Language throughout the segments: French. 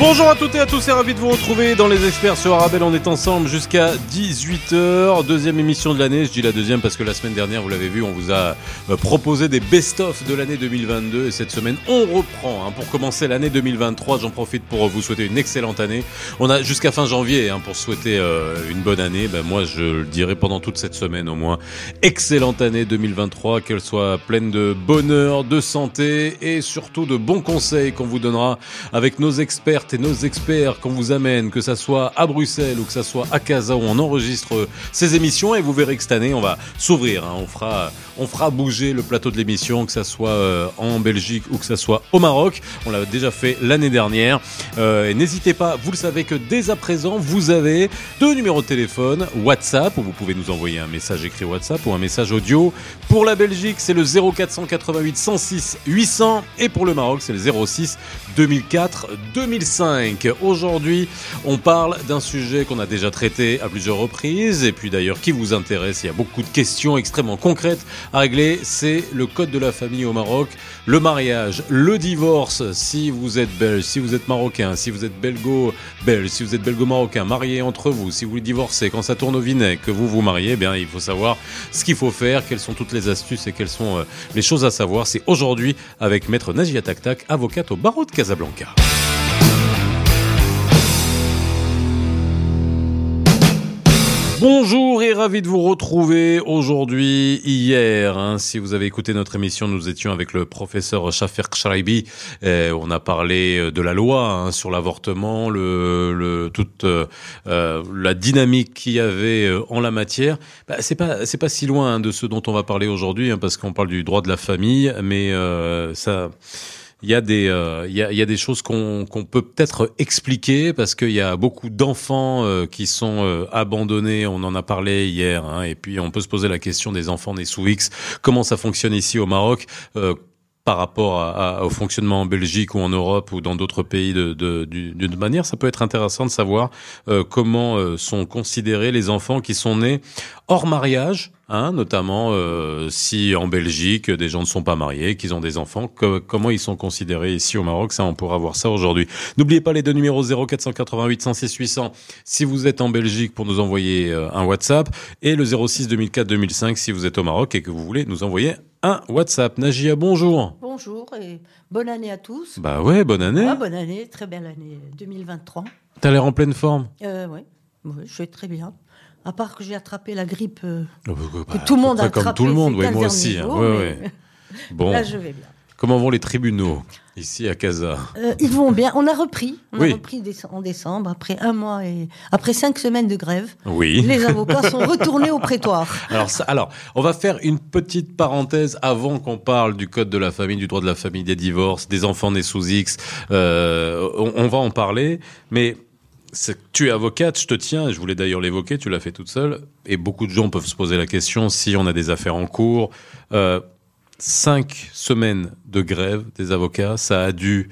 Bonjour à toutes et à tous, c'est ravi de vous retrouver dans les experts sur Arabelle. On est ensemble jusqu'à 18h, deuxième émission de l'année. Je dis la deuxième parce que la semaine dernière, vous l'avez vu, on vous a euh, proposé des best-of de l'année 2022 et cette semaine, on reprend. hein. Pour commencer l'année 2023, j'en profite pour vous souhaiter une excellente année. On a jusqu'à fin janvier hein, pour souhaiter euh, une bonne année. Ben, moi, je le dirai pendant toute cette semaine au moins. Excellente année 2023, qu'elle soit pleine de bonheur, de santé et surtout de bons conseils qu'on vous donnera avec nos experts et nos experts qu'on vous amène, que ça soit à Bruxelles ou que ça soit à Casa où on enregistre ces émissions et vous verrez que cette année on va s'ouvrir, hein. on fera on fera bouger le plateau de l'émission, que ça soit euh, en Belgique ou que ça soit au Maroc. On l'a déjà fait l'année dernière. Euh, n'hésitez pas, vous le savez que dès à présent vous avez deux numéros de téléphone, WhatsApp où vous pouvez nous envoyer un message écrit WhatsApp ou un message audio. Pour la Belgique c'est le 0488 106 800 et pour le Maroc c'est le 06 2004 2005. Aujourd'hui, on parle d'un sujet qu'on a déjà traité à plusieurs reprises et puis d'ailleurs qui vous intéresse. Il y a beaucoup de questions extrêmement concrètes à régler. C'est le code de la famille au Maroc, le mariage, le divorce. Si vous êtes belge, si vous êtes marocain, si vous êtes belgo-belge, si vous êtes belgo-marocain, marié entre vous, si vous voulez divorcer, quand ça tourne au vinaigre, que vous vous mariez, eh bien il faut savoir ce qu'il faut faire, quelles sont toutes les astuces et quelles sont euh, les choses à savoir. C'est aujourd'hui avec maître Najia Taktak, avocate au barreau de Casablanca. Bonjour et ravi de vous retrouver aujourd'hui. Hier, hein, si vous avez écouté notre émission, nous étions avec le professeur Shafer Ksharibi. Euh, on a parlé de la loi hein, sur l'avortement, le, le, toute euh, euh, la dynamique qu'il y avait euh, en la matière. Bah, c'est pas c'est pas si loin hein, de ce dont on va parler aujourd'hui, hein, parce qu'on parle du droit de la famille, mais euh, ça il y a des euh, il y, a, il y a des choses qu'on qu'on peut peut-être expliquer parce qu'il y a beaucoup d'enfants euh, qui sont euh, abandonnés. On en a parlé hier, hein, et puis on peut se poser la question des enfants nés sous X. Comment ça fonctionne ici au Maroc euh, par rapport à, à- au fonctionnement en Belgique ou en Europe ou dans d'autres pays de, de- du- d'une manière, ça peut être intéressant de savoir euh, comment euh, sont considérés les enfants qui sont nés hors mariage, hein, notamment euh, si en Belgique des gens ne sont pas mariés, qu'ils ont des enfants, que- comment ils sont considérés ici au Maroc, ça on pourra voir ça aujourd'hui. N'oubliez pas les deux numéros 0488 106 800 si vous êtes en Belgique pour nous envoyer euh, un WhatsApp et le 06 2004 2005 si vous êtes au Maroc et que vous voulez nous envoyer un WhatsApp. Nagia, bonjour. Bonjour et bonne année à tous. Bah ouais, bonne année. Ah, bonne année, très belle année 2023. T'as l'air en pleine forme. Euh, ouais. ouais, je vais très bien. À part que j'ai attrapé la grippe euh, Oh, bah, que tout le monde a attrapé. comme tout le monde, ces ouais, 15 moi aussi. hein. Ouais, mais. Bon, Là, je vais bien. comment vont les tribunaux ici à Casa? Euh, ils vont bien. On a repris. On Oui. a repris en décembre après un mois et après cinq semaines de grève. Oui. Les avocats sont retournés au prétoire. Alors, ça, alors, on va faire une petite parenthèse avant qu'on parle du code de la famille, du droit de la famille, des divorces, des enfants nés sous X. Euh, on, on va en parler, mais tu es avocate, je te tiens, je voulais d'ailleurs l'évoquer, tu l'as fait toute seule, et beaucoup de gens peuvent se poser la question si on a des affaires en cours. Euh, cinq semaines de grève des avocats, ça a dû,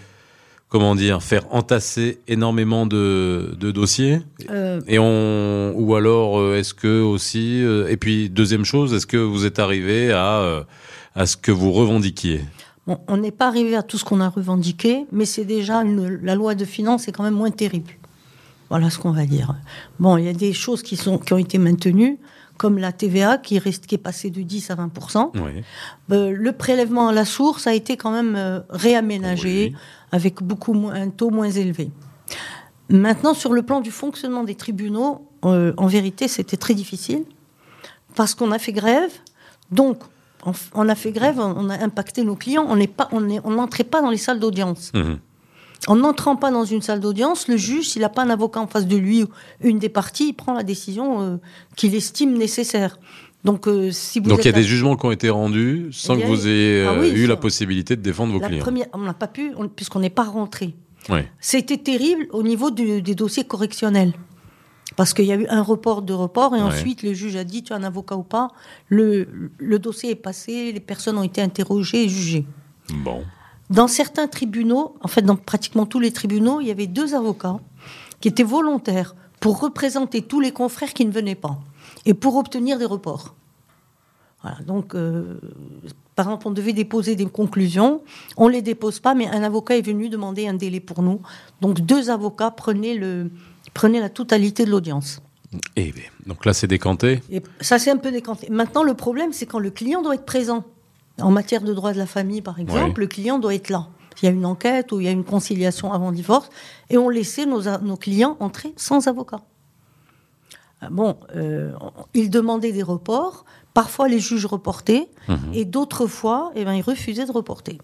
comment dire, faire entasser énormément de, de dossiers. Euh, Et on ou alors euh, est-ce que aussi et puis deuxième chose est-ce que vous êtes arrivé à à ce que vous revendiquiez? Bon, on n'est pas arrivé à tout ce qu'on a revendiqué, mais c'est déjà une- la loi de finances est quand même moins terrible. Voilà ce qu'on va dire. Bon, il y a des choses qui sont qui ont été maintenues, comme la TVA qui reste qui est passée de 10 à 20 Oui. Euh, le prélèvement à la source a été quand même euh, réaménagé Oui. avec beaucoup moins, un taux moins élevé. Maintenant, sur le plan du fonctionnement des tribunaux, euh, en vérité, c'était très difficile parce qu'on a fait grève. Donc, on, a fait grève, on, a impacté nos clients. On n'est pas, on on n'entrait pas dans les salles d'audience. Mhm. En n'entrant pas dans une salle d'audience, le juge, s'il n'a pas un avocat en face de lui ou une des parties, il prend la décision euh, qu'il estime nécessaire. Donc, euh, si vous Donc il y a des jugements qui ont été rendus sans que vous ayez Ah euh, oui, eu ça- la possibilité de défendre vos La clients. première, on n'a pas pu, on- puisqu'on n'est pas rentré. Ouais. C'était terrible au niveau du- des dossiers correctionnels. Parce qu'il y a eu un report de report et Ouais. ensuite le juge a dit tu as un avocat ou pas. Le, le dossier est passé, les personnes ont été interrogées et jugées. Bon. Dans certains tribunaux, en fait dans pratiquement tous les tribunaux, il y avait deux avocats qui étaient volontaires pour représenter tous les confrères qui ne venaient pas et pour obtenir des reports. Voilà, donc, euh, par exemple, on devait déposer des conclusions. On ne les dépose pas, mais un avocat est venu demander un délai pour nous. Donc, deux avocats prenaient, le, prenaient la totalité de l'audience. Et donc là, c'est décanté? Et ça, c'est un peu décanté. Maintenant, le problème, c'est quand le client doit être présent. En matière de droit de la famille, par exemple, le client doit être là. Il y a une enquête ou il y a une conciliation avant divorce, et on laissait nos, clients entrer sans avocat. Ah Bon, euh, ils demandaient des reports. Parfois, les juges reportaient, et d'autres fois, eh ben, ils refusaient de reporter.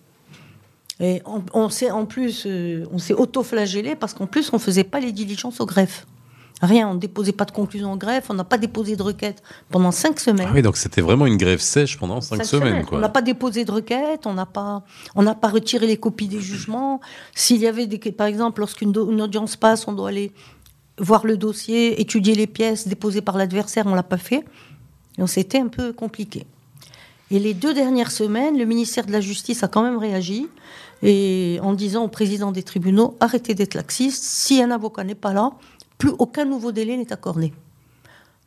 Et on, on s'est en plus, euh, on s'est auto-flagellé parce qu'en plus, on faisait pas les diligences au greffe. Rien, on ne déposait pas de conclusion au greffe, on n'a pas déposé de requête pendant cinq semaines. Ah oui, donc c'était vraiment une grève sèche pendant cinq, Cinq semaines, On quoi. n'a pas déposé de requête, on n'a pas, on pas retiré les copies des jugements. S'il y avait des, par exemple, lorsqu'une audience passe, on doit aller voir le dossier, étudier les pièces déposées par l'adversaire, on l'a pas fait. Donc c'était un peu compliqué. Et les deux dernières semaines, le ministère de la Justice a quand même réagi et en disant au président des tribunaux arrêtez d'être laxiste. Si un avocat n'est pas là, aucun nouveau délai n'est accordé.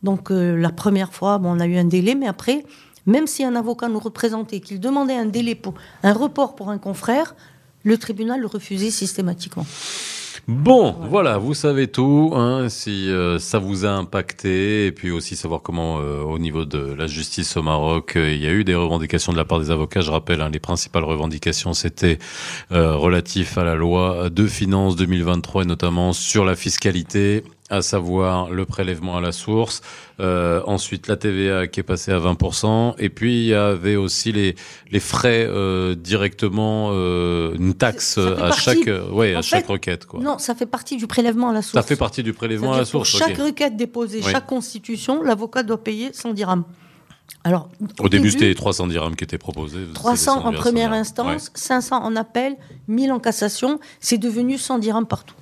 Donc euh, la première fois, on a eu un délai, mais après, même si un avocat nous représentait, qu'il demandait un délai pour un report pour un confrère, le tribunal le refusait systématiquement. Bon, voilà, vous savez tout. Hein, si euh, ça vous a impacté, et puis aussi savoir comment, euh, au niveau de la justice au Maroc, euh, il y a eu des revendications de la part des avocats. Je rappelle, hein, les principales revendications, c'était relatif à la loi de finances 2023 et notamment sur la fiscalité à savoir le prélèvement à la source, euh, ensuite la TVA qui est passée à 20%, et puis il y avait aussi les les frais euh, directement, euh, une taxe à partie- chaque, ouais, à chaque requête, quoi. Non, ça fait partie du prélèvement à la source. Ça fait partie du prélèvement à la source. Pour chaque requête déposée, Oui. chaque constitution, l'avocat doit payer 100 dirhams. Alors, Au début, c'était 300 dirhams qui étaient proposés. c'est 300 descendu en à 100 première instance, 500 en appel, 1000 en cassation. C'est devenu 100 dirhams partout.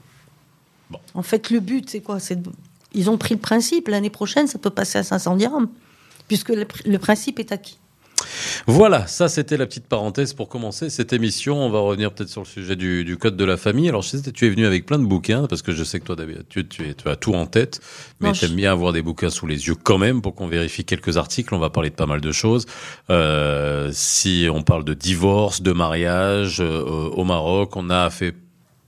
Bon. En fait, le but, c'est quoi? C'est de- Ils ont pris le principe. L'année prochaine, ça peut passer à 500 dirhams, puisque le, pr- le principe est acquis. Voilà, ça c'était la petite parenthèse pour commencer cette émission. On va revenir peut-être sur le sujet du, du code de la famille. Alors je sais que tu es venu avec plein de bouquins parce que je sais que toi d'habitude tu, tu as tout en tête, mais tu aimes je- bien avoir des bouquins sous les yeux quand même pour qu'on vérifie quelques articles. On va parler de pas mal de choses. Euh, si on parle de divorce, de mariage euh, au Maroc, on a fait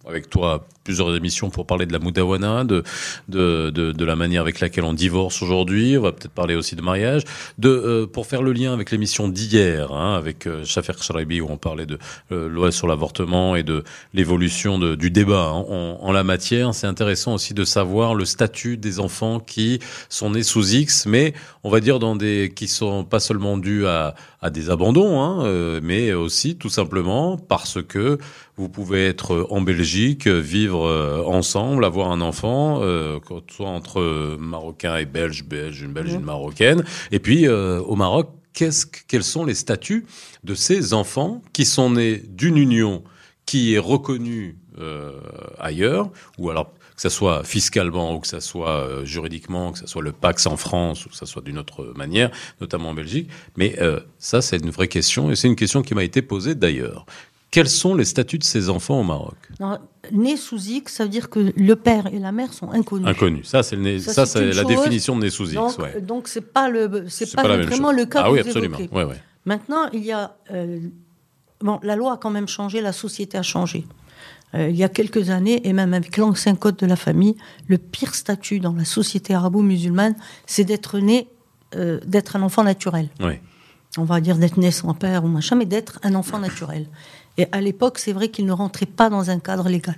avec toi plusieurs émissions pour parler de la moudawana, de, de, de, de la manière avec laquelle on divorce aujourd'hui. On va peut-être parler aussi de mariage. De, euh, pour faire le lien avec l'émission d'hier, hein, avec euh, Shafer où on parlait de euh, loi sur l'avortement et de l'évolution du débat hein, en, la matière. C'est intéressant aussi de savoir le statut des enfants qui sont nés sous X, mais on va dire dans des qui sont pas seulement dus à, à des abandons, hein, euh, mais aussi tout simplement parce que vous pouvez être en Belgique, euh, vivre euh, ensemble, avoir un enfant, euh, soit entre euh, Marocains et Belges, Belges, une Belge, une Marocaine. Et puis euh, au Maroc, qu'est-ce quels sont les statuts de ces enfants qui sont nés d'une union qui est reconnue euh, ailleurs, ou alors que ça soit fiscalement ou que ça soit euh, juridiquement, que ça soit le Pax en France ou que ça soit d'une autre manière, notamment en Belgique. Mais euh, ça, c'est une vraie question et c'est une question qui m'a été posée d'ailleurs. Quels sont les statuts de ces enfants au Maroc né sous X, ça veut dire que le père et la mère sont inconnus. Inconnus. Ça, c'est le né- Ça, ça, c'est c'est une la chose. définition de né sous X. Donc, ouais. donc c'est pas le, c'est C'est pas, pas la même vraiment le cas Ah que oui, vous absolument. évoquez. Ouais, ouais. Maintenant, il y a euh, bon, la loi a quand même changé, la société a changé. Euh, il y a quelques années, et même avec l'ancien code de la famille, le pire statut dans la société arabo-musulmane, c'est d'être né, euh, d'être un enfant naturel. On va dire d'être né sans père ou machin, mais d'être un enfant naturel. Et à l'époque, c'est vrai qu'il ne rentrait pas dans un cadre légal.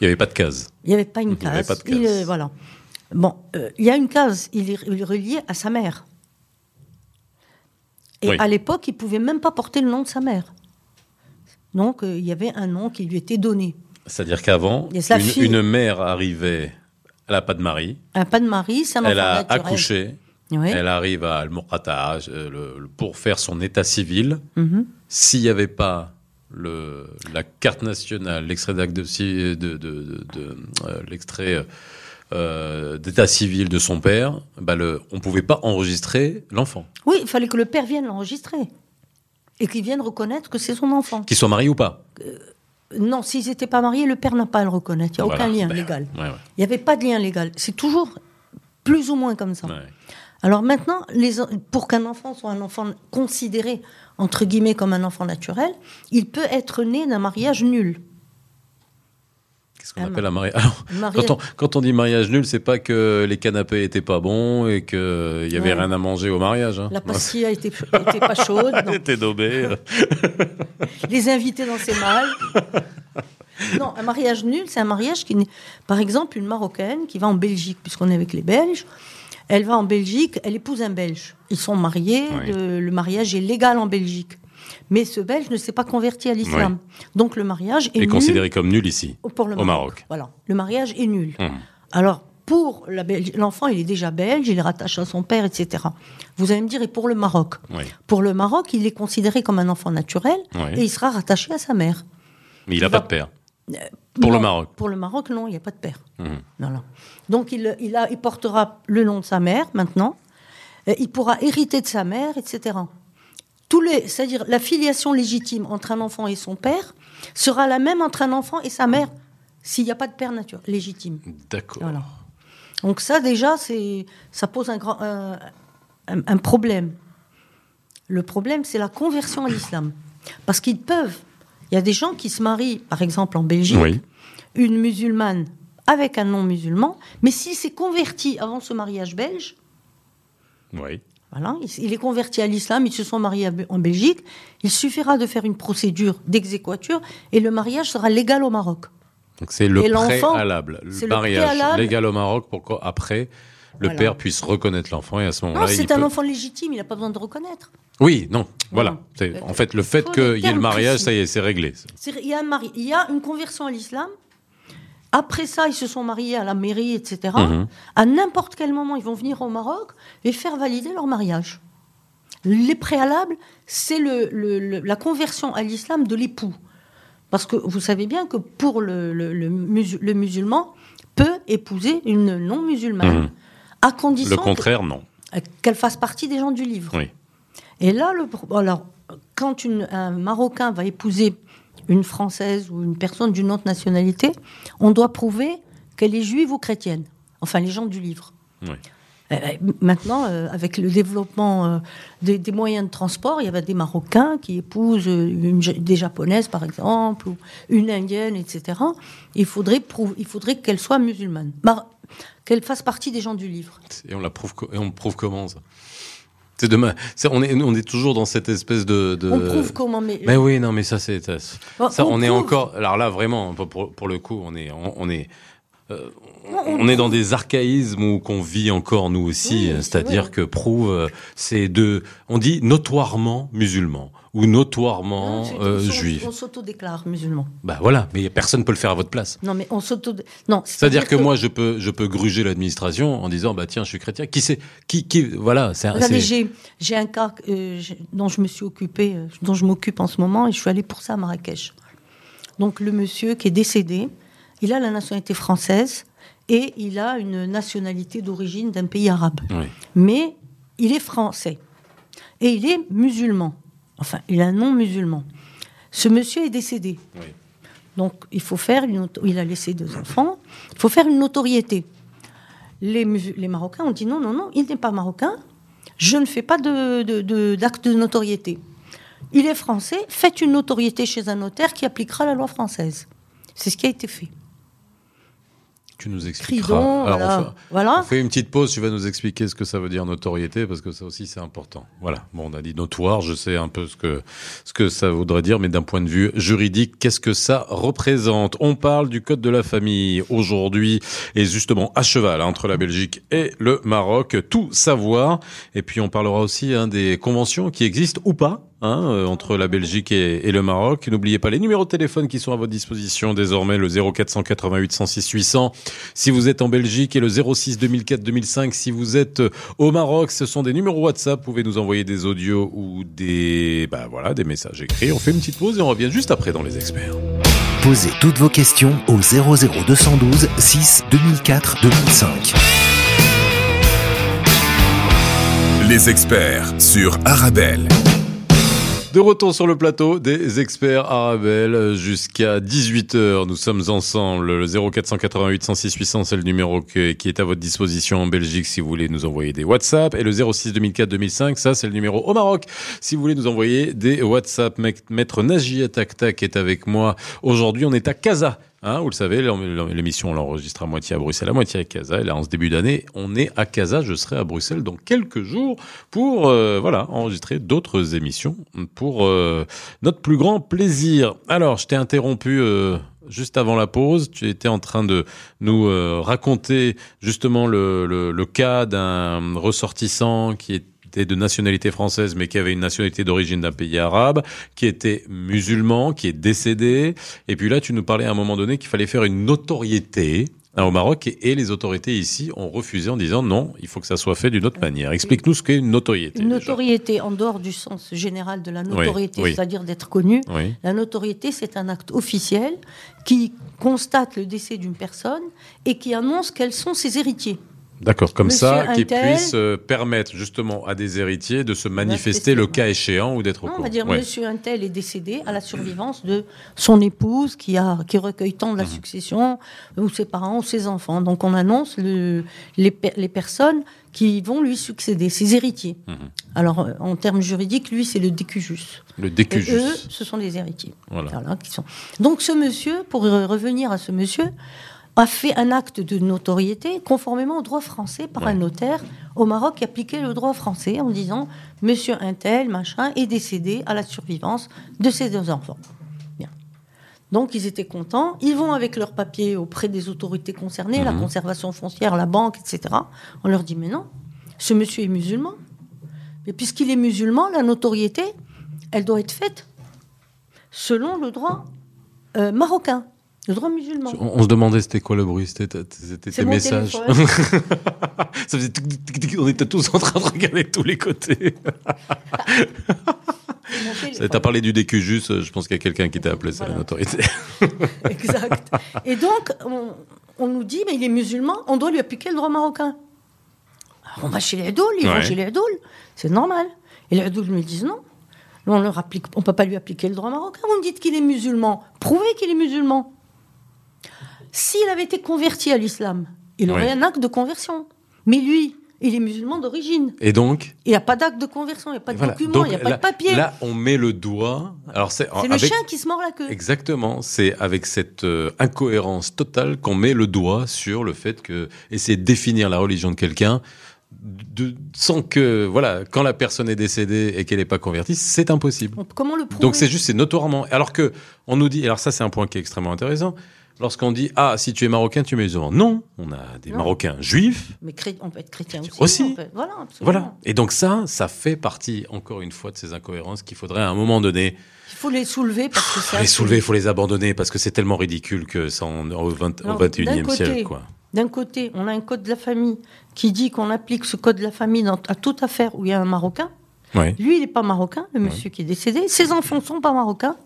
Il n'y avait pas de case. Il n'y avait pas une Il y avait case. pas de Il, case. euh, voilà. Bon, euh, il y a une case. Il est, il est relié à sa mère. Et Oui. à l'époque, il pouvait même pas porter le nom de sa mère. Donc, euh, il y avait un nom qui lui était donné. C'est-à-dire qu'avant, une, une mère arrivait, elle n'a pas de mari, Un pas de mari, elle a naturel. accouché, Oui. elle arrive à euh, le- le- pour faire son état civil. Mhm. S'il n'y avait pas le, la carte nationale, l'extrait d'acte de, ci- de, de- de- de- euh, l'extrait euh, d'état civil de son père, bah le, on pouvait pas enregistrer l'enfant, Oui, il fallait que le père vienne l'enregistrer. Et qu'il vienne reconnaître que c'est son enfant. qu'il soit marié ou pas. Non, s'ils n'étaient pas mariés, le père n'a pas à le reconnaître. Il n'y a Voilà. aucun lien Ben, légal. Ouais, ouais, Il n'y avait pas de lien légal. C'est toujours plus ou moins comme ça. ouais. Alors maintenant, les, pour qu'un enfant soit un enfant considéré, entre guillemets, comme un enfant naturel, il peut être né d'un mariage nul. Qu'est-ce qu'on appelle un mariage? Alors, mariage- quand, on, quand on dit mariage nul, c'est pas que les canapés étaient pas bons et qu'il y avait Ouais. rien à manger au mariage. Hein. La pastille était, était pas chaude. non. était daubé. Les invités dansaient mal. Non, un mariage nul, c'est un mariage qui n'est. Par exemple, une Marocaine qui va en Belgique, puisqu'on est avec les Belges, elle va en Belgique, elle épouse un Belge. Ils sont mariés, Oui. le, le mariage est légal en Belgique. Mais ce Belge ne s'est pas converti à l'islam. Donc le mariage est est nul considéré comme nul ici. pour le au Maroc. Voilà, le mariage est nul. Hum. Alors, pour l'enfant, il est déjà belge, il est rattaché à son père, etc. Vous allez me dire, et pour le Maroc Oui. Pour le Maroc, il est considéré comme un enfant naturel Oui. et il sera rattaché à sa mère. Mais il n'a pas va- de père. Pour le Maroc. Pour le Maroc, non, il n'y a pas de père. Mhm. Voilà. Donc, il, il, a, il portera le nom de sa mère maintenant. Et il pourra hériter de sa mère, etc. Tous les, c'est-à-dire la filiation légitime entre un enfant et son père sera la même entre un enfant et sa mère s'il n'y a pas de père nature légitime. D'accord. Voilà. Donc ça déjà, c'est, ça pose un, grand, un, un- un problème. Le problème, c'est la conversion à l'islam. Parce qu'ils peuvent. Il y a des gens qui se marient, par exemple en Belgique, Oui. une musulmane avec un non-musulman, mais s'il s'est converti avant ce mariage belge, Oui. voilà, il, est converti à l'islam, ils se sont mariés en Belgique, il suffira de faire une procédure d'exéquature et le mariage sera légal au Maroc. Donc c'est le Et préalable. Le le mariage préalable. légal au Maroc pour qu'après, le Voilà. père puisse reconnaître l'enfant et à ce Non, moment-là, il c'est un peut- enfant légitime, il n'a pas besoin de reconnaître. Oui, non, voilà. C'est- En fait, le fait qu'il y ait le mariage, précis. ça y est, c'est réglé. Il y, a un mari, il y a une conversion à l'islam. Après ça, ils se sont mariés à la mairie, etc. Mhm. À n'importe quel moment, ils vont venir au Maroc et faire valider leur mariage. Les préalables, c'est le- le- le- la conversion à l'islam de l'époux. Parce que vous savez bien que pour le, le- le musu- le musulman, peut épouser une non-musulmane, Mhm. à condition Le contraire, non. que- qu'elle fasse partie des gens du livre. Oui. Et là, le, alors, quand une- un Marocain va épouser une Française ou une personne d'une autre nationalité, on doit prouver qu'elle est juive ou chrétienne. Enfin, les gens du livre. Oui. Euh, euh, maintenant, euh, avec le développement euh, des, des moyens de transport, il y avait des Marocains qui épousent une des Japonaises, par exemple, ou une Indienne, etc. Il faudrait, prouver- il faudrait qu'elle soit musulmane, qu'elle fasse partie des gens du livre. Et on la prouve, et on prouve comment ça? C'est demain. On est, on est toujours dans cette espèce de. de- On prouve comment, mais, Mais oui, non, mais ça c'est ça, Bon, ça, on, on est encore. Alors là, vraiment, pour, pour- le coup, on est, on, on est. euh, on on est dans des archaïsmes où qu'on vit encore nous aussi, Oui, c'est c'est-à-dire que prouve, euh, c'est de, on dit notoirement musulman ou notoirement Non, euh, on- juif. On s'autodéclare musulman. Bah voilà, mais personne peut le faire à votre place. Non, mais on s'auto. Non, C'est-à-dire que moi, je peux, je peux gruger l'administration en disant, bah tiens, je suis chrétien. Qui c'est, qui, qui, voilà, c'est, j'ai un cas euh, dont je me suis occupée, euh, dont je m'occupe en ce moment, et je suis allée pour ça à Marrakech. Donc le monsieur qui est décédé, il a la nationalité française et il a une nationalité d'origine d'un pays arabe. Oui. Mais il est français et il est musulman. Enfin, il est un non musulman. Ce monsieur est décédé. Oui. Donc, il faut faire une il a laissé deux enfants. Il faut faire une notoriété. Les, les Marocains ont dit non, non, non, il n'est pas marocain. Je ne fais pas de, de- de- d'acte de notoriété. Il est français. Faites une notoriété chez un notaire qui appliquera la loi française. C'est ce qui a été fait. Tu nous expliqueras. Cridon, Alors, voilà. on, fait, Voilà. on fait une petite pause. Tu vas nous expliquer ce que ça veut dire notoriété, parce que ça aussi c'est important. Voilà. Bon, on a dit notoire. Je sais un peu ce que ce que ça voudrait dire, mais d'un point de vue juridique, qu'est-ce que ça représente? On parle du code de la famille aujourd'hui, et justement à cheval hein, entre la Belgique et le Maroc. Tout savoir. Et puis on parlera aussi hein, des conventions qui existent ou pas. Hein, euh, entre la Belgique et, et le Maroc. N'oubliez pas les numéros de téléphone qui sont à votre disposition désormais, le 0488 106 800 si vous êtes en Belgique et le 06 2004 2005 si vous êtes euh, au Maroc. Ce sont des numéros WhatsApp. Vous pouvez nous envoyer des audios ou des, bah voilà, des messages écrits. On fait une petite pause et on revient juste après dans les experts. Posez toutes vos questions au 00212 6 2004 2005. Les experts sur Arabelle. De retour sur le plateau des experts Arabelle jusqu'à 18h. Nous sommes ensemble. Le 0488 106 800, c'est le numéro qui est à votre disposition en Belgique si vous voulez nous envoyer des WhatsApp. Et le 06 2004 2005, ça c'est le numéro au Maroc si vous voulez nous envoyer des WhatsApp. Maître Najia Taktak est avec moi. Aujourd'hui, on est à Casa. Hein, vous le savez, l'émission on l'enregistre à moitié à Bruxelles, à moitié à Casa. Et là, en ce début d'année, on est à Casa. Je serai à Bruxelles dans quelques jours pour euh, voilà enregistrer d'autres émissions pour euh, notre plus grand plaisir. Alors, je t'ai interrompu euh, juste avant la pause. Tu étais en train de nous euh, raconter justement le, le, le cas d'un ressortissant qui était de nationalité française, mais qui avait une nationalité d'origine d'un pays arabe, qui était musulman, qui est décédé. Et puis là, tu nous parlais à un moment donné qu'il fallait faire une notoriété hein, au Maroc et, les autorités ici ont refusé en disant non, il faut que ça soit fait d'une autre manière. Explique-nous ce qu'est une notoriété. Une déjà. notoriété, en dehors du sens général de la notoriété, oui. c'est-à-dire d'être connu, Oui. la notoriété, c'est un acte officiel qui constate le décès d'une personne et qui annonce quels sont ses héritiers. D'accord, comme Monsieur ça, qui puisse euh, permettre justement à des héritiers de se manifester le cas échéant ou d'être au Non, on courant. va dire Ouais. Monsieur Untel est décédé à la survivance de son épouse qui, a, qui recueille tant de Mhm. la succession, ou ses parents, ou ses enfants. Donc on annonce le, les, les personnes qui vont lui succéder, ses héritiers. Mhm. Alors euh, en termes juridiques, lui c'est le décujus. Le Et décujus. eux, ce sont les héritiers. Voilà. Voilà, qui sont. Donc ce monsieur, pour revenir à ce monsieur, a fait un acte de notoriété conformément au droit français par un notaire au Maroc qui appliquait le droit français en disant Monsieur Intel, machin, est décédé à la survivance de ses deux enfants. Bien. Donc ils étaient contents. Ils vont avec leurs papiers auprès des autorités concernées, la conservation foncière, la banque, etc. On leur dit mais non, ce monsieur est musulman. Mais puisqu'il est musulman, la notoriété, elle doit être faite selon le droit euh, marocain, le droit musulman. On, on se demandait c'était quoi le bruit, c'était tes messages. téléphone. Ça faisait tic, tic, tic, tic, on était tous en train de regarder de tous les côtés. T'as parlé du euh, je pense qu'il y a quelqu'un qui t'a appelé, c'est la Voilà. notoriété. Exact. Et donc, on, on nous dit, mais il est musulman, on doit lui appliquer le droit marocain. Alors, on va chez les Hadoul, ils Ouais. vont chez les Hadoul, c'est normal. Et les Hadoul me disent non. Nous, on ne peut pas lui appliquer le droit marocain. Vous me dites qu'il est musulman. Prouvez qu'il est musulman. S'il avait été converti à l'islam, il aurait un acte de conversion. Mais lui, il est musulman d'origine. Et donc, Il n'y a pas d'acte de conversion, il n'y a pas de voilà. document, il n'y a pas là, de papier. Là, on met le doigt. Alors c'est le chien qui se mord la queue. Exactement, c'est avec cette euh, incohérence totale qu'on met le doigt sur le fait que essayer de définir la religion de quelqu'un de, sans que voilà, quand la personne est décédée et qu'elle n'est pas convertie, c'est impossible. Comment le prouver? Donc c'est juste c'est notoirement alors que on nous dit alors ça c'est un point qui est extrêmement intéressant lorsqu'on dit ah si tu es marocain tu es musulman. Non, on a des Non. Marocains juifs Mais on peut être chrétien aussi. Aussi. peut- Voilà, absolument. voilà. Et donc ça, ça fait partie, encore une fois, de ces incohérences qu'il faudrait à un moment donné Il faut les soulever parce que faut ça. les soulever, il faut les abandonner parce que c'est tellement ridicule que ça en, au, 20 au Alors, 21e d'un côté, siècle, quoi. D'un côté, on a un code de la famille qui dit qu'on applique ce code de la famille dans- à toute affaire où il y a un Marocain. Lui, il n'est pas marocain, le monsieur qui est décédé. Ses enfants ne sont pas marocains.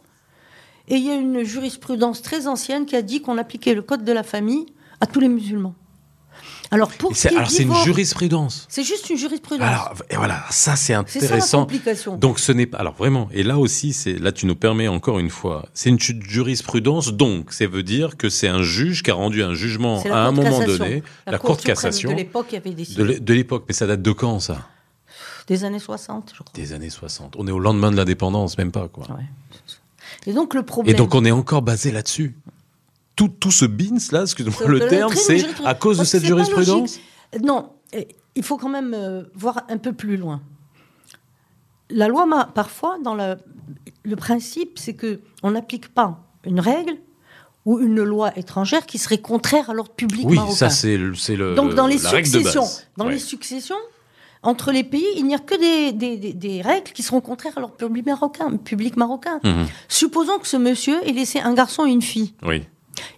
Et il y a une jurisprudence très ancienne qui a dit qu'on appliquait le code de la famille à tous les musulmans. Alors, pour c'est- alors c'est une jurisprudence. C'est juste une jurisprudence. Alors et voilà, ça c'est c'est ça la intéressant. Donc ce n'est pas alors vraiment et là aussi c'est là tu nous permets encore une fois c'est une ju- jurisprudence donc ça veut dire que c'est un juge qui a rendu un jugement à un moment cassation. donné La la, Cour Cour de cassation de l'époque avait décidé. de l'époque mais ça date de quand ça? Des années 60, je crois. Des années 60. On est au lendemain de l'indépendance même pas quoi. Ouais. Et donc, le Et problème. donc on est encore basé là-dessus. Tout, tout ce bins là, excuse-moi le terme, c'est jurisprudence. à cause de cette jurisprudence logique. Non, eh, il faut quand même euh, voir un peu plus loin. La loi, ma- parfois, dans la- le principe, c'est que on n'applique pas une règle ou une loi étrangère qui serait contraire à l'ordre public Oui, marocain. ça c'est le c'est le Donc, dans les successions, dans Ouais. les successions, entre les pays, il n'y a que des, des- des- des règles qui seront contraires à l'ordre public marocain. Public marocain. Mhm. Supposons que ce monsieur ait laissé un garçon et une fille. Oui,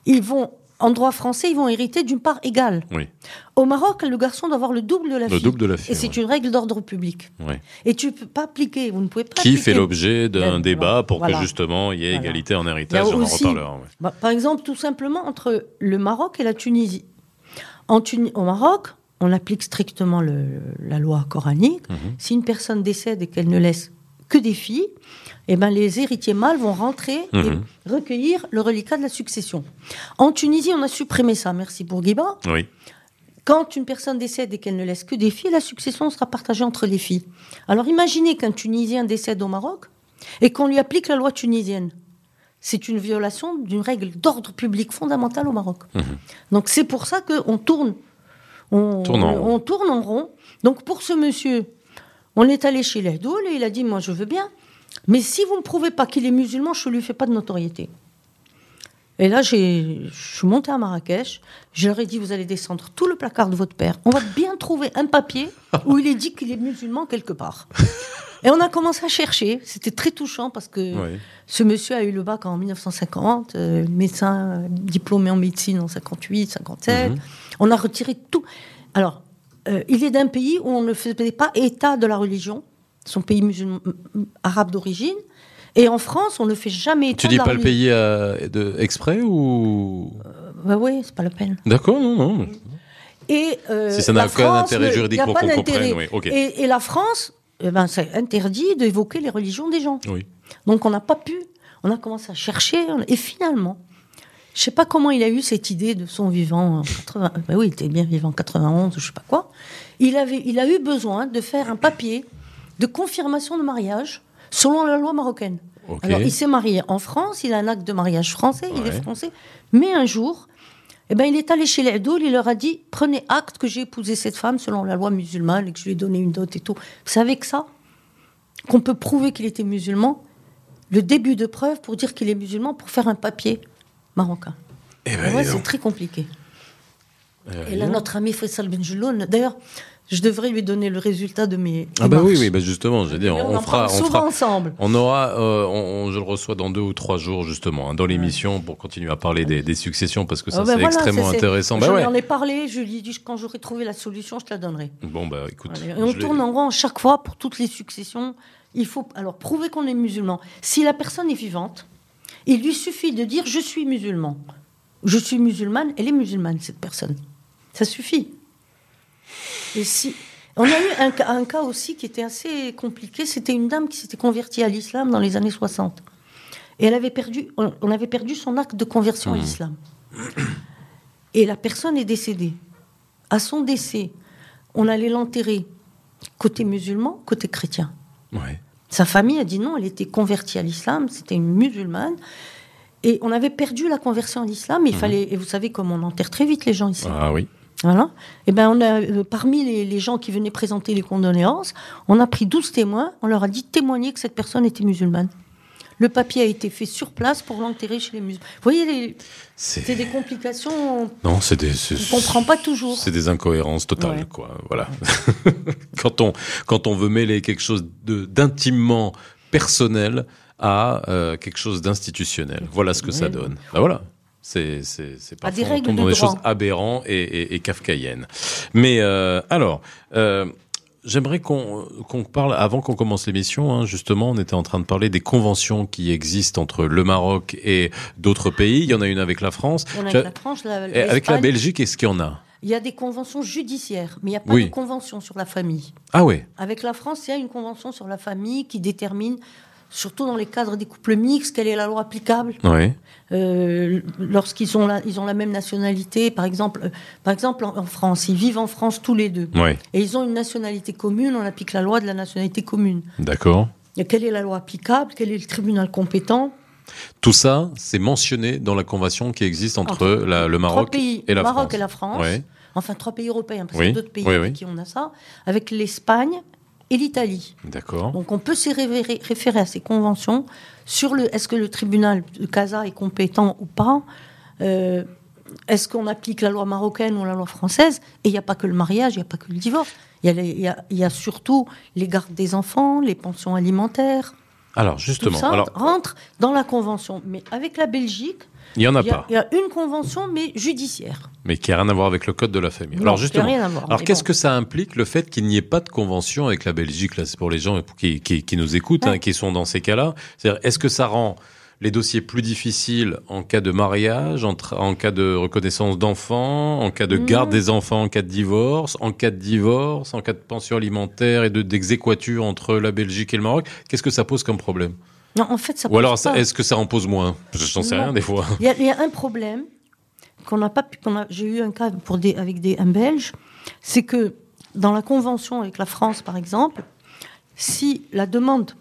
Ils vont, en droit français, ils vont hériter d'une part égale. oui, Au Maroc, le garçon doit avoir le double de la le fille. double de la fille. Et c'est une règle d'ordre public. Ouais. Et tu ne peux pas appliquer, vous ne pouvez pas Qui appliquer. fait l'objet d'un Ben, débat voilà. pour Voilà. que justement il y ait Voilà. égalité en héritage, on en reparlera. ouais. Bah, Par exemple, tout simplement entre le Maroc et la Tunisie. En Tuni- Au Maroc, on applique strictement le- la loi coranique. Mhm. Si une personne décède et qu'elle ne laisse que des filles, eh ben, les héritiers mâles vont rentrer Mhm. et recueillir le reliquat de la succession. En Tunisie, on a supprimé ça, merci Bourguiba. Oui. Quand une personne décède et qu'elle ne laisse que des filles, la succession sera partagée entre les filles. Alors imaginez qu'un Tunisien décède au Maroc et qu'on lui applique la loi tunisienne. C'est une violation d'une règle d'ordre public fondamentale au Maroc. Donc c'est pour ça qu'on tourne, on, Tourne en rond. on tourne en rond. Donc pour ce monsieur, on est allé chez l'Ehdoul et il a dit moi je veux bien, mais si vous ne me prouvez pas qu'il est musulman, je ne lui fais pas de notoriété. Et là, j'ai- je suis montée à Marrakech. Je leur ai dit, vous allez descendre tout le placard de votre père. On va bien trouver un papier où il est dit qu'il est musulman quelque part. Et on a commencé à chercher. C'était très touchant parce que Oui. ce monsieur a eu le bac en 1950, euh, médecin diplômé en médecine en 58, 57. Mhm. On a retiré tout. Alors, euh, il est d'un pays où on ne faisait pas état de la religion, son pays musulman euh, arabe d'origine. Et en France, on ne fait jamais Tu dis pas le pays euh, de, exprès ou? Bah oui, c'est pas la peine. D'accord, non, non. Et euh, Si ça n'a aucun France, intérêt le- juridique pour qu'on comprenne, oui, ok. Et, et la France, eh ben, c'est interdit d'évoquer les religions des gens. Oui. Donc on n'a pas pu. On a commencé à chercher et finalement, je sais pas comment il a eu cette idée de son vivant en 80. ben oui, il était bien vivant en 91, je sais pas quoi. Il avait, il a eu besoin de faire un papier de confirmation de mariage selon la loi marocaine. Alors il s'est marié en France, il a un acte de mariage français, il est français, mais un jour. Eh ben, il est allé chez les Hadoul, il leur a dit Prenez acte que j'ai épousé cette femme selon la loi musulmane et que je lui ai donné une dot et tout. Vous savez que ça, qu'on peut prouver qu'il était musulman, le début de preuve pour dire qu'il est musulman pour faire un papier marocain. Eh ben, ouais, c'est très compliqué. Euh, Et là, notre ami Faisal Benjeloun, d'ailleurs, je devrais lui donner le résultat de mes. Ah bah oui, oui, bah justement, je veux dire, on, fera, on fera, ensemble. on aura, euh, on- je le reçois dans deux ou trois jours justement hein, dans l'émission pour continuer à parler des, des successions parce que ça Ah c'est voilà, extrêmement c'est- c'est- intéressant. Bah ouais. en ai parlé, je lui ai dit quand j'aurai trouvé la solution, je te la donnerai. Bon bah écoute, on tourne en rond chaque fois pour toutes les successions. Il faut alors prouver qu'on est musulman. Si la personne est vivante, il lui suffit de dire je suis musulman. Je suis musulmane, elle est musulmane cette personne. Ça suffit. Et si on a eu un, cas- un cas aussi qui était assez compliqué, c'était une dame qui s'était convertie à l'islam dans les années 60. Et elle avait perdu, on on avait perdu son acte de conversion à l'islam. Et la personne est décédée. À son décès, on allait l'enterrer côté musulman, côté chrétien. Ouais. Sa famille a dit non, elle était convertie à l'islam, c'était une musulmane. Et on avait perdu la conversion à l'islam. Il fallait, et vous savez comme on enterre très vite les gens ici. Ah oui. Voilà. Et ben on a euh, parmi les, les gens qui venaient présenter les condoléances, on a pris 12 témoins, on leur a dit témoigner que cette personne était musulmane. Le papier a été fait sur place pour l'enterrer chez les musulmans. Vous voyez, les- c'est des complications, non, c'est des, on ne comprend pas toujours. C'est des incohérences totales, Ouais. quoi. Voilà. quand on quand on veut mêler quelque chose d'intimement personnel à euh, quelque chose d'institutionnel, voilà ce que ça donne. Bah voilà. C'est c'est c'est À des on tombe de dans des droit. choses aberrantes et, et, et kafkaïennes. Mais euh, alors. Euh, J'aimerais qu'on qu'on parle, avant qu'on commence l'émission, hein, justement, on était en train de parler des conventions qui existent entre le Maroc et d'autres pays. Il y en a une avec la France. On a avec la France, la- avec la. Belgique, est-ce qu'il y en a? Il y a des conventions judiciaires, mais il n'y a pas Oui. de convention sur la famille. Ah ouais. Avec la France, il y a une convention sur la famille qui détermine, surtout dans les cadres des couples mixtes, quelle est la loi applicable. Ouais. Euh, lorsqu'ils ont la, ils ont la même nationalité, par exemple, euh, par exemple en, en France, ils vivent en France tous les deux. Et ils ont une nationalité commune, on applique la loi de la nationalité commune. D'accord. Et quelle est la loi applicable? Quel est le tribunal compétent? Tout ça, c'est mentionné dans la convention qui existe entre, Entre la- le Maroc pays, et la Maroc France. et la France. Enfin, trois pays européens, parce Oui, qu'il y a d'autres pays oui, avec oui. qui on a ça, avec l'Espagne et l'Italie. D'accord. Donc on peut se référer, référer à ces conventions sur le est-ce que le tribunal de Casa est compétent ou pas Euh, Est-ce qu'on applique la loi marocaine ou la loi française Et il n'y a pas que le mariage, il n'y a pas que le divorce. Il y, a y y surtout les gardes des enfants, les pensions alimentaires. Alors, Tout justement, ça alors, rentre dans la convention. Mais avec la Belgique, il n'y en a y, a, pas, il y a une convention, mais judiciaire. mais qui n'a rien à voir avec le code de la famille. Non, alors, justement, rien à voir, alors qu'est-ce bon. que ça implique le fait qu'il n'y ait pas de convention avec la Belgique Là, c'est pour les gens qui, qui- qui nous écoutent, Ouais. hein, qui sont dans ces cas-là? C'est-à-dire, est-ce que ça rend les dossiers plus difficiles en cas de mariage, en, en cas de reconnaissance d'enfants, en cas de garde Non. des enfants, en cas de divorce, en cas de divorce, en cas de pension alimentaire et de d'exéquature entre la Belgique et le Maroc? Qu'est-ce que ça pose comme problème? Non, en fait, ça Ou alors, est-ce que ça en pose moins? Je n'en sais rien des fois. Il y, a, il y a un problème qu'on n'a pas pu. qu'on a- J'ai eu un cas pour des, avec des, un Belge, c'est que dans la convention avec la France, par exemple, si la demande,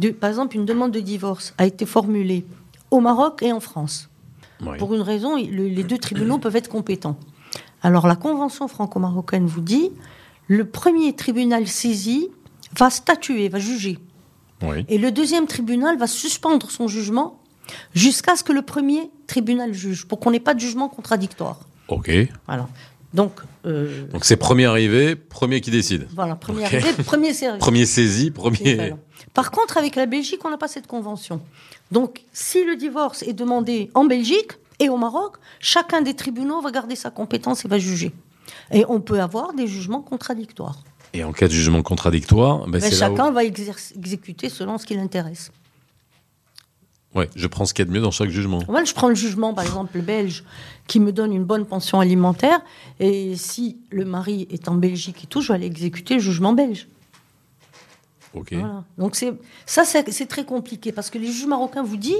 de, par exemple, une demande de divorce a été formulée au Maroc et en France, Oui. pour une raison, le- les deux tribunaux peuvent être compétents. Alors la convention franco-marocaine vous dit, le premier tribunal saisi va statuer, va juger. Oui. Et le deuxième tribunal va suspendre son jugement jusqu'à ce que le premier tribunal juge, pour qu'on n'ait pas de jugement contradictoire. Ok. Voilà. Donc, euh, Donc c'est premier arrivé, premier qui décide. voilà, premier arrivé, premier servi. Premier saisi, premier. Par contre, avec la Belgique, on n'a pas cette convention. Donc, si le divorce est demandé en Belgique et au Maroc, chacun des tribunaux va garder sa compétence et va juger. Et on peut avoir des jugements contradictoires. Et en cas de jugement contradictoire, ben, Mais où- chacun va exécuter selon ce qui l'intéresse. Ouais, je prends ce qu'il y a de mieux dans chaque jugement. Moi, je prends le jugement, par exemple, belge, qui me donne une bonne pension alimentaire. Et si le mari est en Belgique et tout, je vais aller exécuter le jugement belge. Ok. Voilà. Donc c'est ça, c'est c'est très compliqué parce que les juges marocains vous disent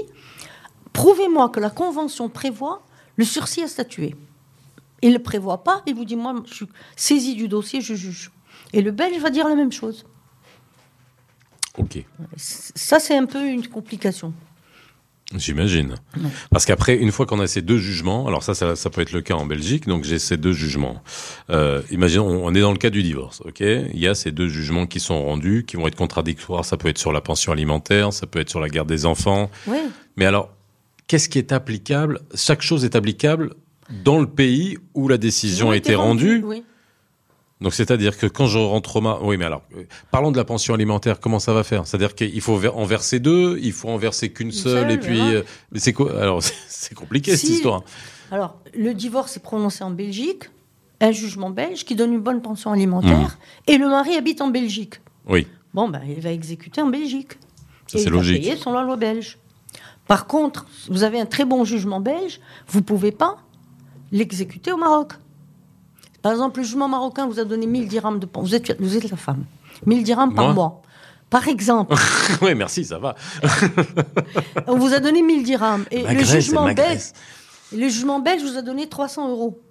prouvez-moi que la convention prévoit le sursis à statuer. Il ne le prévoit pas. Il vous dit moi, je suis saisi du dossier, je juge. Et le belge va dire la même chose. Ok. Ça, c'est un peu une complication. J'imagine. Ouais. Parce qu'après, une fois qu'on a ces deux jugements, alors ça, ça, ça peut être le cas en Belgique, donc j'ai ces deux jugements. Euh, imaginons, on est dans le cas du divorce, ok? Il y a ces deux jugements qui sont rendus, qui vont être contradictoires. Ça peut être sur la pension alimentaire, ça peut être sur la garde des enfants. Oui. Mais alors, qu'est-ce qui est applicable? Chaque chose est applicable dans le pays où la décision a été rendue. Oui. Donc c'est-à-dire que quand je rentre au Maroc, oui mais alors euh, parlons de la pension alimentaire, comment ça va faire? C'est-à-dire qu'il faut en verser deux, il faut en verser qu'une seule, seule, et puis voilà. euh, mais c'est quoi? Alors c'est- compliqué cette histoire. Alors, le divorce est prononcé en Belgique, un jugement belge qui donne une bonne pension alimentaire, Mmh. et le mari habite en Belgique. Oui, Bon, ben, il va exécuter en Belgique. Ça, c'est il va logique. payer selon la loi belge. Par contre, vous avez un très bon jugement belge, vous ne pouvez pas l'exécuter au Maroc. Par exemple, le jugement marocain vous a donné 1000 dirhams de pension. Vous êtes, vous êtes la femme. 1000 dirhams par Moi mois. Par exemple, oui merci, ça va. on vous a donné 1000 dirhams. Et le jugement, belge, graisse. le jugement belge vous a donné 300 euros.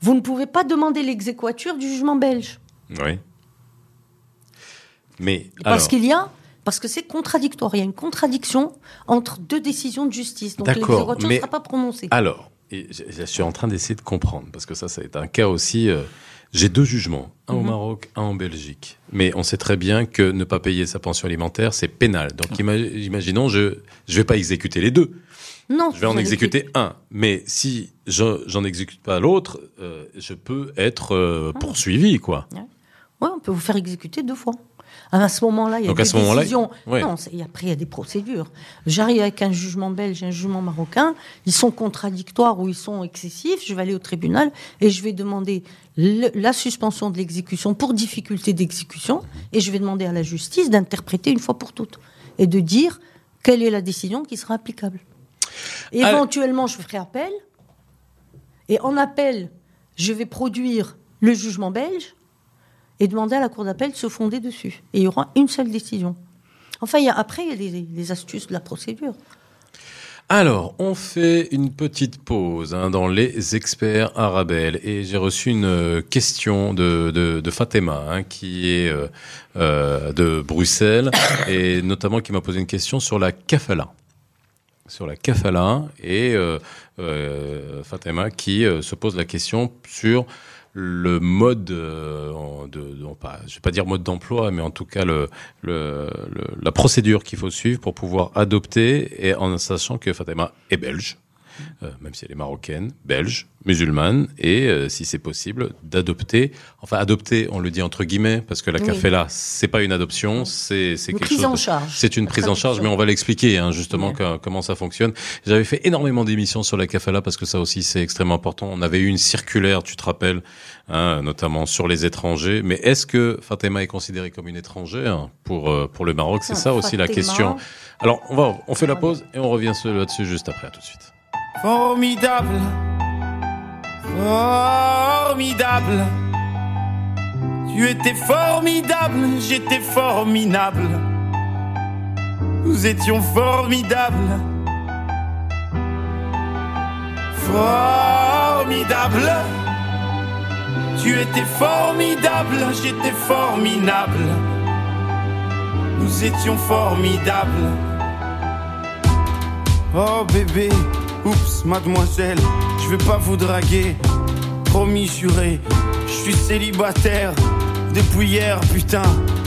Vous ne pouvez pas demander l'exéquature du jugement belge. Oui. Mais Parce alors, qu'il y a, parce que c'est contradictoire. Il y a une contradiction entre deux décisions de justice. Donc l'exéquature ne mais- sera pas prononcée. alors, et je, je suis en train d'essayer de comprendre parce que ça, ça est un cas aussi. euh, j'ai deux jugements, un au Mhm. Maroc, un en Belgique. Mais on sait très bien que ne pas payer sa pension alimentaire, c'est pénal. Donc ima- imaginons, je je vais pas exécuter les deux. non, Je vais en exécuter un. Mais si je j'en exécute pas l'autre, euh, je peux être euh, Ah. poursuivi, quoi. Oui, on peut vous faire exécuter deux fois. Ah, À ce moment-là, il y a Donc à des ce décisions. ouais. Non, et après, il y a des procédures. J'arrive avec un jugement belge et un jugement marocain. Ils sont contradictoires ou ils sont excessifs. Je vais aller au tribunal et je vais demander le- la suspension de l'exécution pour difficulté d'exécution. Et je vais demander à la justice d'interpréter une fois pour toutes et de dire quelle est la décision qui sera applicable. Éventuellement, je ferai appel. Et en appel, je vais produire le jugement belge et demander à la Cour d'appel de se fonder dessus. Et il y aura une seule décision. Enfin, après, il y a des astuces de la procédure. Alors, on fait une petite pause hein, dans les experts Arabelle et j'ai reçu une euh, question de, de, Fatima hein, qui est euh, euh, de Bruxelles et notamment qui m'a posé une question sur la kafala. Sur la kafala et euh, Fatima qui se pose la question sur le mode euh, de, je vais pas dire mode d'emploi, mais en tout cas le, le, le- la procédure qu'il faut suivre pour pouvoir adopter, et en sachant que Fatima est belge euh, même si elle est marocaine, belge, musulmane, et euh, si c'est possible, d'adopter. Enfin, adopter, on le dit entre guillemets, parce que la Oui. kafela, c'est pas une adoption, c'est c'est Une quelque prise chose. en charge. C'est une prise en charge, mais on va l'expliquer hein, justement comment ça fonctionne. J'avais fait énormément d'émissions sur la kafala parce que ça aussi c'est extrêmement important. On avait eu une circulaire, tu te rappelles, hein, notamment sur les étrangers. Mais est-ce que Fatima est considérée comme une étrangère pour euh, pour le Maroc? C'est Ah, ça aussi la question. Alors on va, on fait la pause et on revient là-dessus juste après. À tout de suite. Formidable. Formidable. Tu étais formidable, j'étais formidable. Nous étions formidables. Formidable. Tu étais formidable, j'étais formidable. Nous étions formidables. Oh bébé, oups, mademoiselle, je vais pas vous draguer. Promis juré, je suis célibataire depuis hier, putain.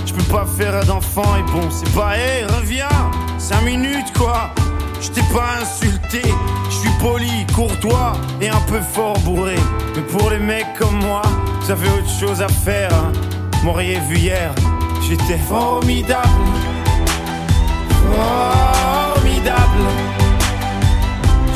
Je peux pas faire d'enfant et bon, c'est pas, hé, reviens, cinq minutes quoi. Je t'ai pas insulté, je suis poli, courtois et un peu fort bourré. Mais pour les mecs comme moi, vous avez autre chose à faire. Hein. M'auriez vu hier, j'étais formidable. Formidable.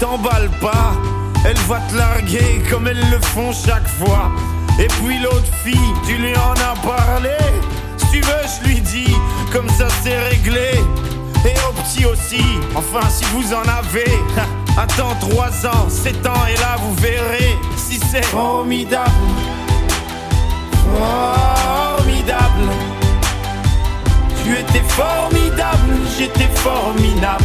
t'emballe pas. Elle va te larguer comme elles le font chaque fois. Et puis l'autre fille, tu lui en as parlé. Si tu veux, je lui dis, comme ça c'est réglé. Et au petit aussi, enfin si vous en avez. Attends 3 ans, 7 ans, et là vous verrez si c'est formidable. Formidable. Tu étais formidable, j'étais formidable.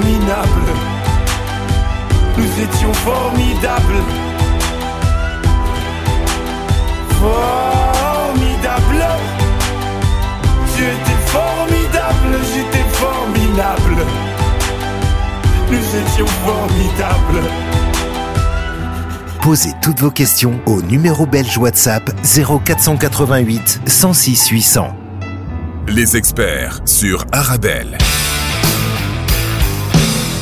Étions formidables. Formidable. Tu étais formidable, j'étais formidable. Nous étions formidables. Posez toutes vos questions au numéro belge WhatsApp 0488 106 800. Les experts sur Arabelle.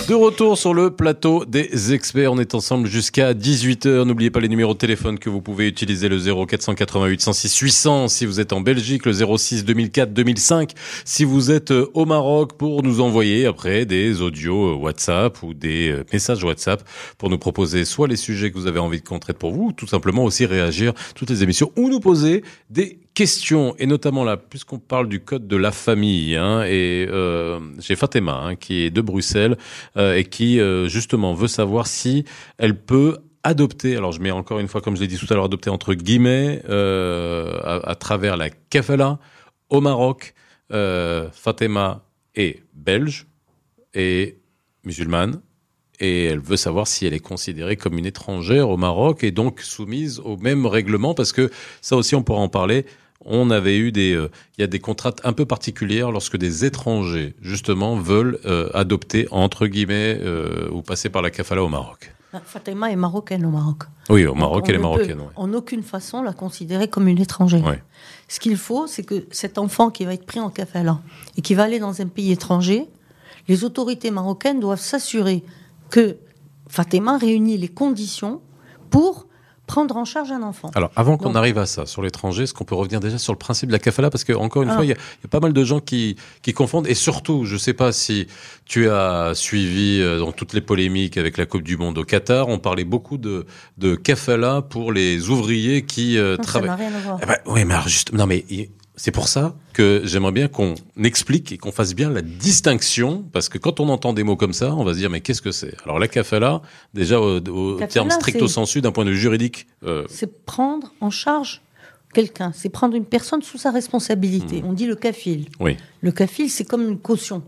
De retour sur le plateau des experts, on est ensemble jusqu'à 18h. N'oubliez pas les numéros de téléphone que vous pouvez utiliser, le 0488 106 800 si vous êtes en Belgique, le 06 2004 2005 si vous êtes euh, au Maroc pour nous envoyer après des audios euh, WhatsApp ou des euh, messages WhatsApp pour nous proposer soit les sujets que vous avez envie de qu'on traite pour vous, ou tout simplement aussi réagir. Toutes les émissions ou nous poser des questions et notamment là puisqu'on parle du code de la famille hein, et euh, j'ai Fatima hein, qui est de Bruxelles euh, et qui euh, justement veut savoir si elle peut adopter, alors je mets encore une fois comme je l'ai dit tout à l'heure, adopter entre guillemets à, à travers la kafala au Maroc. Fatima est belge et musulmane et elle veut savoir si elle est considérée comme une étrangère au Maroc et donc soumise au même règlement parce que ça aussi on pourra en parler. On avait eu des, euh, il y a des contraintes un peu particulières lorsque des étrangers justement veulent euh, adopter entre guillemets euh, ou passer par la kafala au Maroc. Ben, Fatima est marocaine au Maroc. Oui, au Maroc, elle est ne peut marocaine. ouais. En aucune façon la considérer comme une étrangère. Ouais. Ce qu'il faut, c'est que cet enfant qui va être pris en kafala et qui va aller dans un pays étranger, les autorités marocaines doivent s'assurer que Fatima réunit les conditions pour prendre en charge un enfant. Alors, avant qu'on arrive à ça, sur l'étranger, est-ce qu'on peut revenir déjà sur le principe de la kafala? Parce que, encore une Ah. fois, il y, a il y a pas mal de gens qui, qui confondent. Et surtout, je ne sais pas si tu as suivi euh, dans toutes les polémiques avec la Coupe du Monde au Qatar, on parlait beaucoup de, de kafala pour les ouvriers qui euh, Non, ça travaillent. n'a rien à voir. Eh ben, oui, mais alors juste, non, mais c'est pour ça que j'aimerais bien qu'on explique et qu'on fasse bien la distinction, parce que quand on entend des mots comme ça, on va se dire mais qu'est-ce que c'est? Alors la kafala, déjà au, au Kafala, terme stricto sensu d'un point de vue juridique, euh, C'est prendre en charge quelqu'un, c'est prendre une personne sous sa Hmm. responsabilité. On dit le kafil. oui, Le kafil, c'est comme une caution.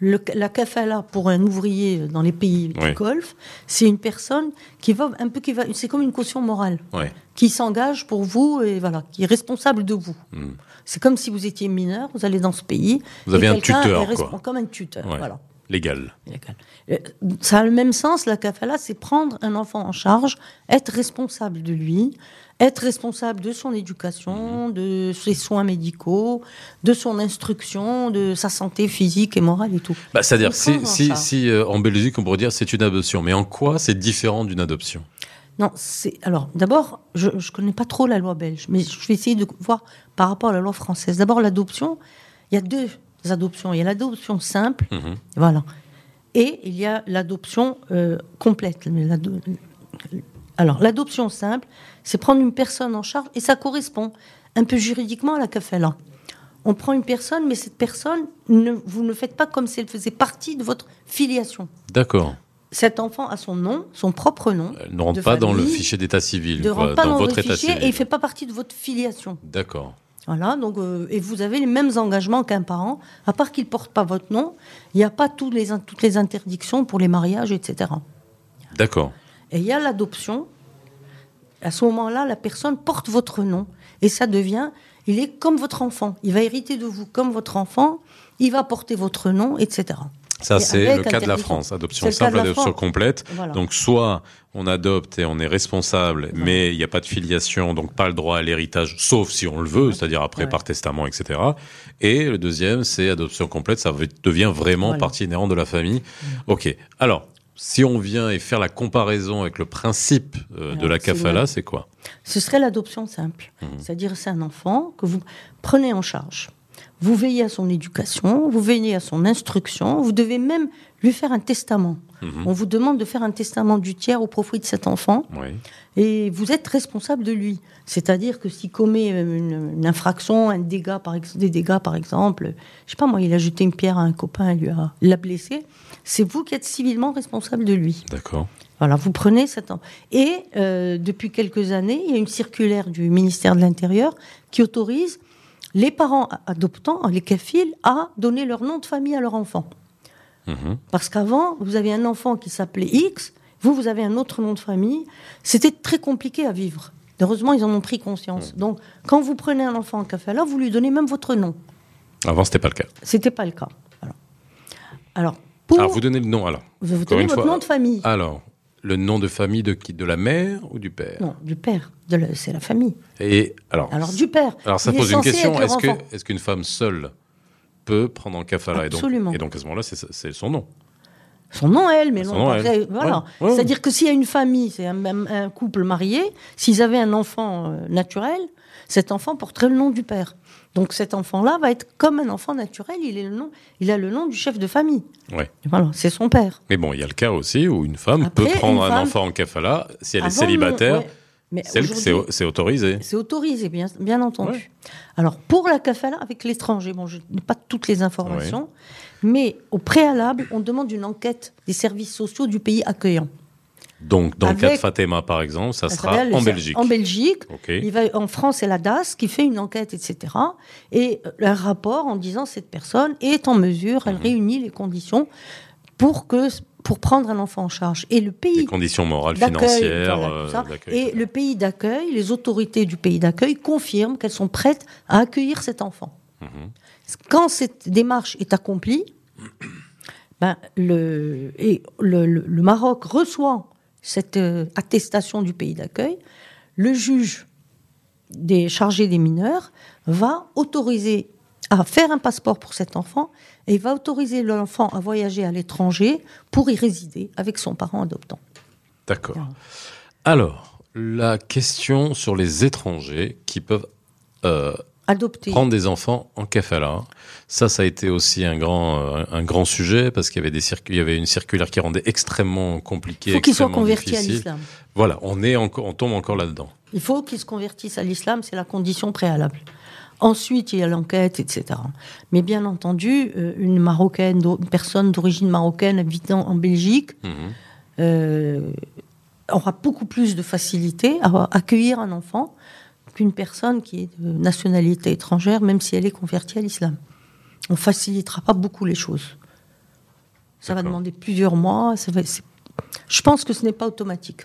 Le- la kafala pour un ouvrier dans les pays Oui. du Golfe, c'est une personne qui va un peu qui va, c'est comme une caution morale, qui s'engage pour vous et voilà, qui est responsable de vous. Hmm. C'est comme si vous étiez mineur, vous allez dans ce pays. Vous avez un tuteur, est respon- quoi. Comme un tuteur, Ouais. voilà. Légal. Ça a le même sens, la kafala, c'est prendre un enfant en charge, être responsable de lui, être responsable de son Mhm. éducation, de ses soins médicaux, de son instruction, de sa santé physique et morale et tout. Bah, C'est-à-dire, si, si, si euh, en Belgique, on pourrait dire c'est une adoption, mais en quoi c'est différent d'une adoption? Non, c'est alors d'abord, je ne connais pas trop la loi belge, mais je vais essayer de voir par rapport à la loi française. D'abord, l'adoption, il y a deux adoptions. Il y a l'adoption simple, Mhm. voilà, et il y a l'adoption euh, complète. Alors, l'adoption simple, c'est prendre une personne en charge, et ça correspond un peu juridiquement à la kafala. On prend une personne, mais cette personne, ne, vous ne faites pas comme si elle faisait partie de votre filiation. D'accord. Cet enfant a son nom, son propre nom. Elle ne rentre pas dans le fichier d'état civil, ne rentre pas dans, dans, votre état fichier civil. et il fait pas partie de votre filiation. D'accord. Voilà, donc euh, et vous avez les mêmes engagements qu'un parent, à part qu'il porte pas votre nom, il n'y a pas tous les, toutes les interdictions pour les mariages, etc. D'accord. Et il y a l'adoption. À ce moment-là, la personne porte votre nom et ça devient, il est comme votre enfant. Il va hériter de vous comme votre enfant. Il va porter votre nom, etc. Ça, c'est le cas de la. France. Adoption simple, adoption complète. Voilà. Donc, soit on adopte et on est responsable, mais il n'y a pas de filiation, donc pas le droit à l'héritage, sauf si on le veut, c'est-à-dire après Ouais. par testament, etc. Et le deuxième, c'est adoption complète, ça devient vraiment Voilà. partie inhérente de la famille. Ok. Alors, si on vient et faire la comparaison avec le principe euh, de la kafala, c'est quoi? Ce serait l'adoption simple. Mhm. C'est-à-dire, c'est un enfant que vous prenez en charge. Vous veillez à son éducation, vous veillez à son instruction, vous devez même lui faire un testament. Mhm. On vous demande de faire un testament du tiers au profit de cet enfant Oui. et vous êtes responsable de lui. C'est-à-dire que s'il commet euh, une, une infraction, un dégât, par ex- des dégâts par exemple, je sais pas moi, il a jeté une pierre à un copain, il lui a l'a blessé, c'est vous qui êtes civilement responsable de lui. D'accord. Voilà, vous prenez cet enfant. Et euh, depuis quelques années, il y a une circulaire du ministère de l'Intérieur qui autorise les parents adoptants, les CAFIL, à donner leur nom de famille à leur enfant. Mhm. Parce qu'avant, vous avez un enfant qui s'appelait X, vous, vous avez un autre nom de famille. C'était très compliqué à vivre. Heureusement, ils en ont pris conscience. Donc, quand vous prenez un enfant en kafala, vous lui donnez même votre nom. Avant, c'était pas le cas. C'était pas le cas. Alors, pour Alors, vous donnez le nom, alors. vous encore donnez votre fois- nom de famille. Alors, le nom de famille de qui De la mère ou du père Non, du père. C'est la famille. Et alors, Alors, du père. alors ça Il est pose une question est-ce que enfant. est-ce qu'une femme seule peut prendre en kafala et donc, Absolument. et donc à ce moment-là, c'est son nom. Son nom, elle, mais non, elle. Voilà. Ouais, ouais. C'est-à-dire que s'il y a une famille, c'est un couple marié, s'ils avaient un enfant euh, naturel, cet enfant porterait le nom du père. Donc cet enfant-là va être comme un enfant naturel, il, est le nom, il a le nom du chef de famille. Ouais. Voilà, c'est son père. Mais bon, il y a le cas aussi où une femme Après, peut prendre un femme- enfant en kafala si elle est célibataire. ouais. Mais C'est autorisé. c'est autorisé, bien, bien entendu. Ouais. Alors, pour la kafala avec l'étranger, bon, je n'ai pas toutes les informations, mais au préalable, on demande une enquête des services sociaux du pays accueillant. Donc, dans le cas de Fatima, par exemple, ça Ça sera en Belgique. En Belgique. Il va, en France, c'est la DAS qui fait une enquête, etc. Et euh, un rapport en disant cette personne est en mesure, Mhm. elle réunit les conditions pour, que, pour prendre un enfant en charge. Et le Les pays conditions morales, financières, voilà, euh, et le pays d'accueil, les autorités du pays d'accueil confirment qu'elles sont prêtes à accueillir cet enfant. Mhm. Quand cette démarche est accomplie, Ben, le, et le, le- le Maroc reçoit cette euh, attestation du pays d'accueil. Le juge des chargés des mineurs va autoriser à faire un passeport pour cet enfant et va autoriser l'enfant à voyager à l'étranger pour y résider avec son parent adoptant. D'accord. Alors, la question sur les étrangers qui peuvent euh, Adopter. prendre des enfants en kafala. Ça, ça a été aussi un grand, euh, un grand sujet parce qu'il y avait des il y avait une circulaire qui rendait extrêmement compliqué. Il faut qu'il soit extrêmement converti à l'islam. Voilà, on est encore, on tombe encore là-dedans. Il faut qu'il se convertisse à l'islam, c'est la condition préalable. Ensuite, il y a l'enquête, etc. Mais bien entendu, euh, une marocaine, une personne d'origine marocaine habitant en Belgique Mhm. euh, aura beaucoup plus de facilité à accueillir un enfant qu'une personne qui est de nationalité étrangère, même si elle est convertie à l'islam. On facilitera pas beaucoup les choses. Ça va demander plusieurs mois. ça va- c'est- Je pense que ce n'est pas automatique.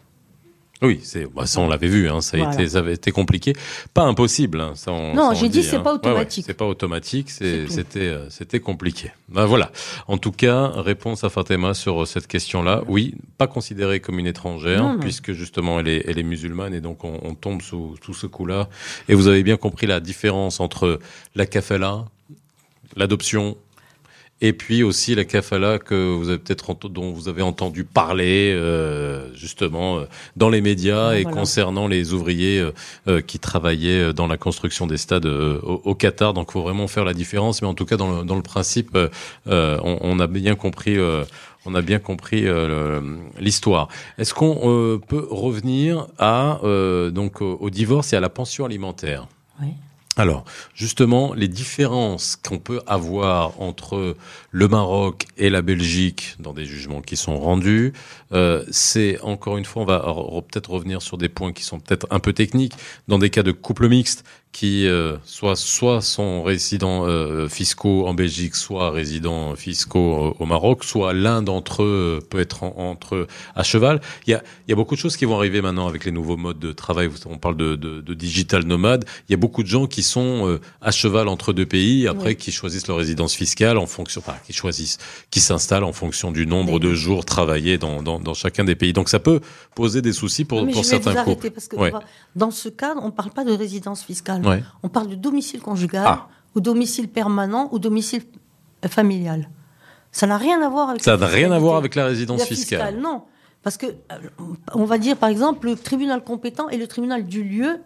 Oui, c'est, bah, ça on l'avait vu, hein, ça, a Voilà. été, ça avait été compliqué. Pas impossible. hein, ça, on- Non, j'ai dit le c'est pas hein. Ouais, ouais, automatique. c'est pas automatique, c'était, euh, c'était compliqué. Ben, voilà. En tout cas, réponse à Fatima sur euh, cette question-là. Oui, pas considérée comme une étrangère, Non, non. puisque justement elle est, elle est musulmane et donc on, on tombe sous, sous ce coup-là. Et vous avez bien compris la différence entre la kafala, l'adoption. Et puis aussi la kafala que vous avez peut-être dont vous avez entendu parler euh, justement euh, dans les médias et Voilà. concernant les ouvriers euh, euh, qui travaillaient euh, dans la construction des stades euh, au, au Qatar. Donc, faut vraiment faire la différence. Mais en tout cas, dans le, dans le principe, on, on a bien compris. euh, on a bien compris euh, l'histoire. Est-ce qu'on euh, peut revenir à euh, donc au, au divorce et à la pension alimentaire? Oui. Alors, justement, les différences qu'on peut avoir entre le Maroc et la Belgique dans des jugements qui sont rendus, euh, c'est encore une fois, on va re- peut-être revenir sur des points qui sont peut-être un peu techniques. Dans des cas de couple mixte qui euh, soit soit sont résidents euh, fiscaux en Belgique, soit résidents fiscaux au, Maroc, soit l'un d'entre eux peut être en- entre à cheval. Il y a, il y a beaucoup de choses qui vont arriver maintenant avec les nouveaux modes de travail. Vous- On parle de, de, de digital nomade. Il y a beaucoup de gens qui sont euh, à cheval entre deux pays, après Oui. qui choisissent leur résidence fiscale en fonction, enfin, qui choisissent, qui s'installent en fonction du nombre de jours travaillés dans, dans, dans chacun des pays. Donc ça peut poser des soucis pour, Non, mais pour je vais vous certains arrêter couples. parce que Ouais. dans ce cadre, on ne parle pas de résidence fiscale. Ouais. On parle de domicile conjugal, Ah. ou domicile permanent, ou domicile euh, familial. Ça n'a rien à voir avec. Ça la n'a rien à voir fiscalité. avec la résidence La fiscale. Non, parce que euh, on va dire par exemple le tribunal compétent et le tribunal du lieu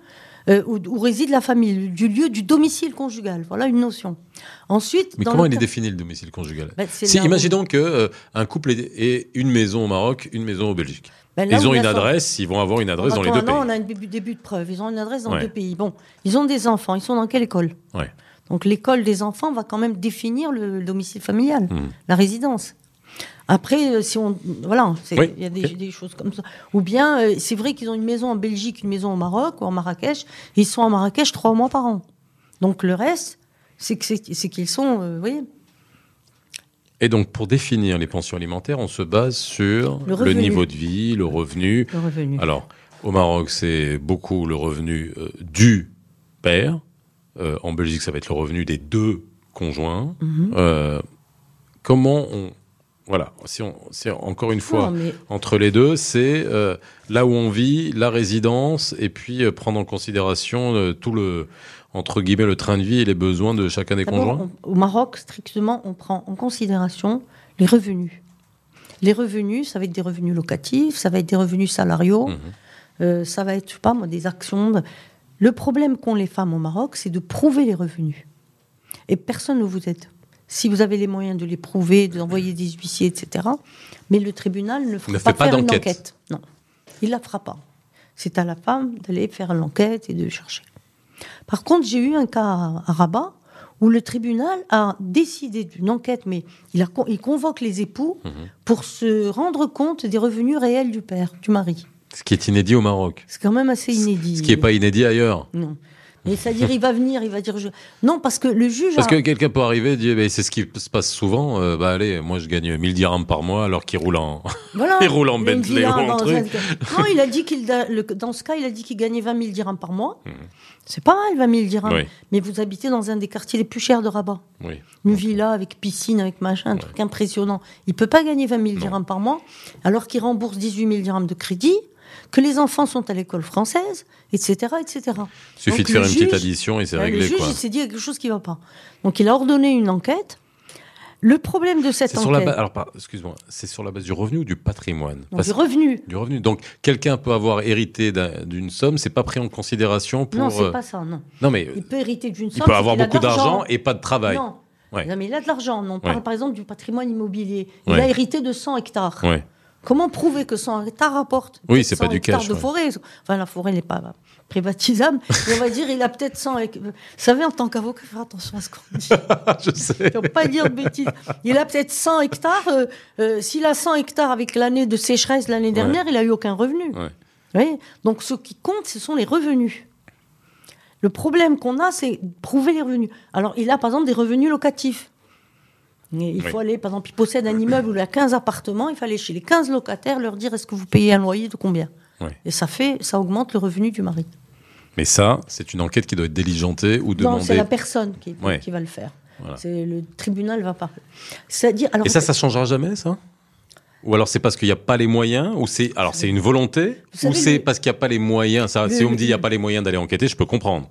euh, où, où réside la famille, du lieu du domicile conjugal. Voilà une notion. Ensuite, Mais dans comment il est défini le domicile conjugal? Ben, Si, imaginons que euh, un couple ait, ait une maison au Maroc, une maison au Belgique. Ben, Ils ont une adresse, ils vont avoir une adresse dans les deux pays. on a un début, de preuve. Ils ont une adresse dans Ouais. deux pays. Bon, ils ont des enfants. Ils sont dans quelle école? Ouais. Donc l'école des enfants va quand même définir le, le domicile familial, Mhm. la résidence. Après, euh, si on, voilà, Oui, il y a des, choses comme ça. Ou bien, euh, c'est vrai qu'ils ont une maison en Belgique, une maison au Maroc ou en Marrakech. et Ils sont à Marrakech trois mois par an. Donc le reste, c'est qu'ils sont, euh, vous voyez, Et donc, pour définir les pensions alimentaires, on se base sur Le niveau de vie, le revenu. le revenu. Alors, au Maroc, c'est beaucoup le revenu euh, du père. Euh, en Belgique, ça va être le revenu des deux conjoints. Mhm. Euh, comment on... Voilà, si on, c'est encore une fois... Non, mais entre les deux, c'est là où on vit, la résidence, et puis prendre en considération tout le entre guillemets le train de vie et les besoins de chacun des conjoints? on- au Maroc, strictement, on prend en considération les revenus. Les revenus, ça va être des revenus locatifs, ça va être des revenus salariaux, Mhm. euh, ça va être, je sais pas moi, des actions. de- Le problème qu'ont les femmes au Maroc, c'est de prouver les revenus. Et personne ne vous aide. Si vous avez les moyens de les prouver, d'envoyer des huissiers, etc. Mais le tribunal ne fera Ne pas, fait pas faire une enquête. Non, il la fera pas. C'est à la femme d'aller faire l'enquête et de chercher. Par contre, j'ai eu un cas à à Rabat où le tribunal a décidé d'une enquête, mais il, a, con- il convoque les époux Mhm. pour se rendre compte des revenus réels du père, du mari. Ce qui est inédit au Maroc. C'est quand même assez inédit. Ce qui n'est pas inédit ailleurs. Non. Et c'est-à-dire, il va venir, il va dire. Je... Non, parce que le juge. Parce a- que quelqu'un peut arriver et dire, c'est ce qui se passe souvent, euh, bah allez, moi je gagne 1000 dirhams par mois alors qu'il roule en... Voilà. Il roule en Bentley ou en truc. un- Non, il a dit qu'il, dans ce cas, il a dit qu'il gagnait 20 000 dirhams par mois. C'est pas mal, 20 000 dirhams. Oui. Mais vous habitez dans un des quartiers les plus chers de Rabat. Oui. Une villa avec piscine, avec machin, un truc impressionnant. Il peut pas gagner 20 000 dirhams par mois, alors qu'il rembourse 18 000 dirhams de crédit, que les enfants sont à l'école française, etc., etc. Suffit Donc, de faire une petite addition et c'est réglé, Le juge, quoi. il s'est dit quelque chose qui va pas. Donc, il a ordonné une enquête. Le problème de cette enquête, sur la base, alors, excuse-moi, c'est sur la base du revenu ou du patrimoine? Du revenu. Du revenu. Donc, quelqu'un peut avoir hérité d'un- d'une somme, c'est pas pris en considération pour. non, c'est euh, pas ça, non. non, mais Il peut hériter d'une somme. il peut avoir beaucoup d'argent et pas de travail. Non. Ouais. Non, mais il a de l'argent. On parle Ouais. par exemple du patrimoine immobilier. Il Ouais. a hérité de 100 hectares. Comment prouver que 100 hectares rapporte Oui, c'est 100 pas du cash, de ouais. forêt. Enfin, la forêt n'est pas privatisable. Et on va dire, il a peut-être 100 hectares. Vous savez, en tant qu'avocat, faire attention à ce qu'on dit. Je sais. Faut pas dire de bêtises. Il a peut-être 100 hectares. euh, euh, S'il a 100 hectares avec l'année de sécheresse l'année dernière, il n'a eu aucun revenu. Ouais. Voyez? Donc, ce qui compte, ce sont les revenus. Le problème qu'on a, c'est prouver les revenus. Alors, il a par exemple des revenus locatifs. Et il faut aller, par exemple, il possède un immeuble où il a 15 appartements, il faut aller chez les 15 locataires, leur dire est-ce que vous payez un loyer de combien? Et ça fait, ça augmente le revenu du mari. Mais ça, c'est une enquête qui doit être diligentée ou Non, c'est demandée. la personne qui, Ouais. qui va le faire. Voilà. C'est le tribunal va pas. C'est-à-dire, alors, Et ça, ça changera jamais, ça? Ou alors c'est parce qu'il n'y a pas les moyens Ou c'est alors c'est une volonté savez, Ou c'est parce qu'il n'y a pas les moyens? Ça, le- Si on me dit il n'y a pas les moyens d'aller enquêter, je peux comprendre.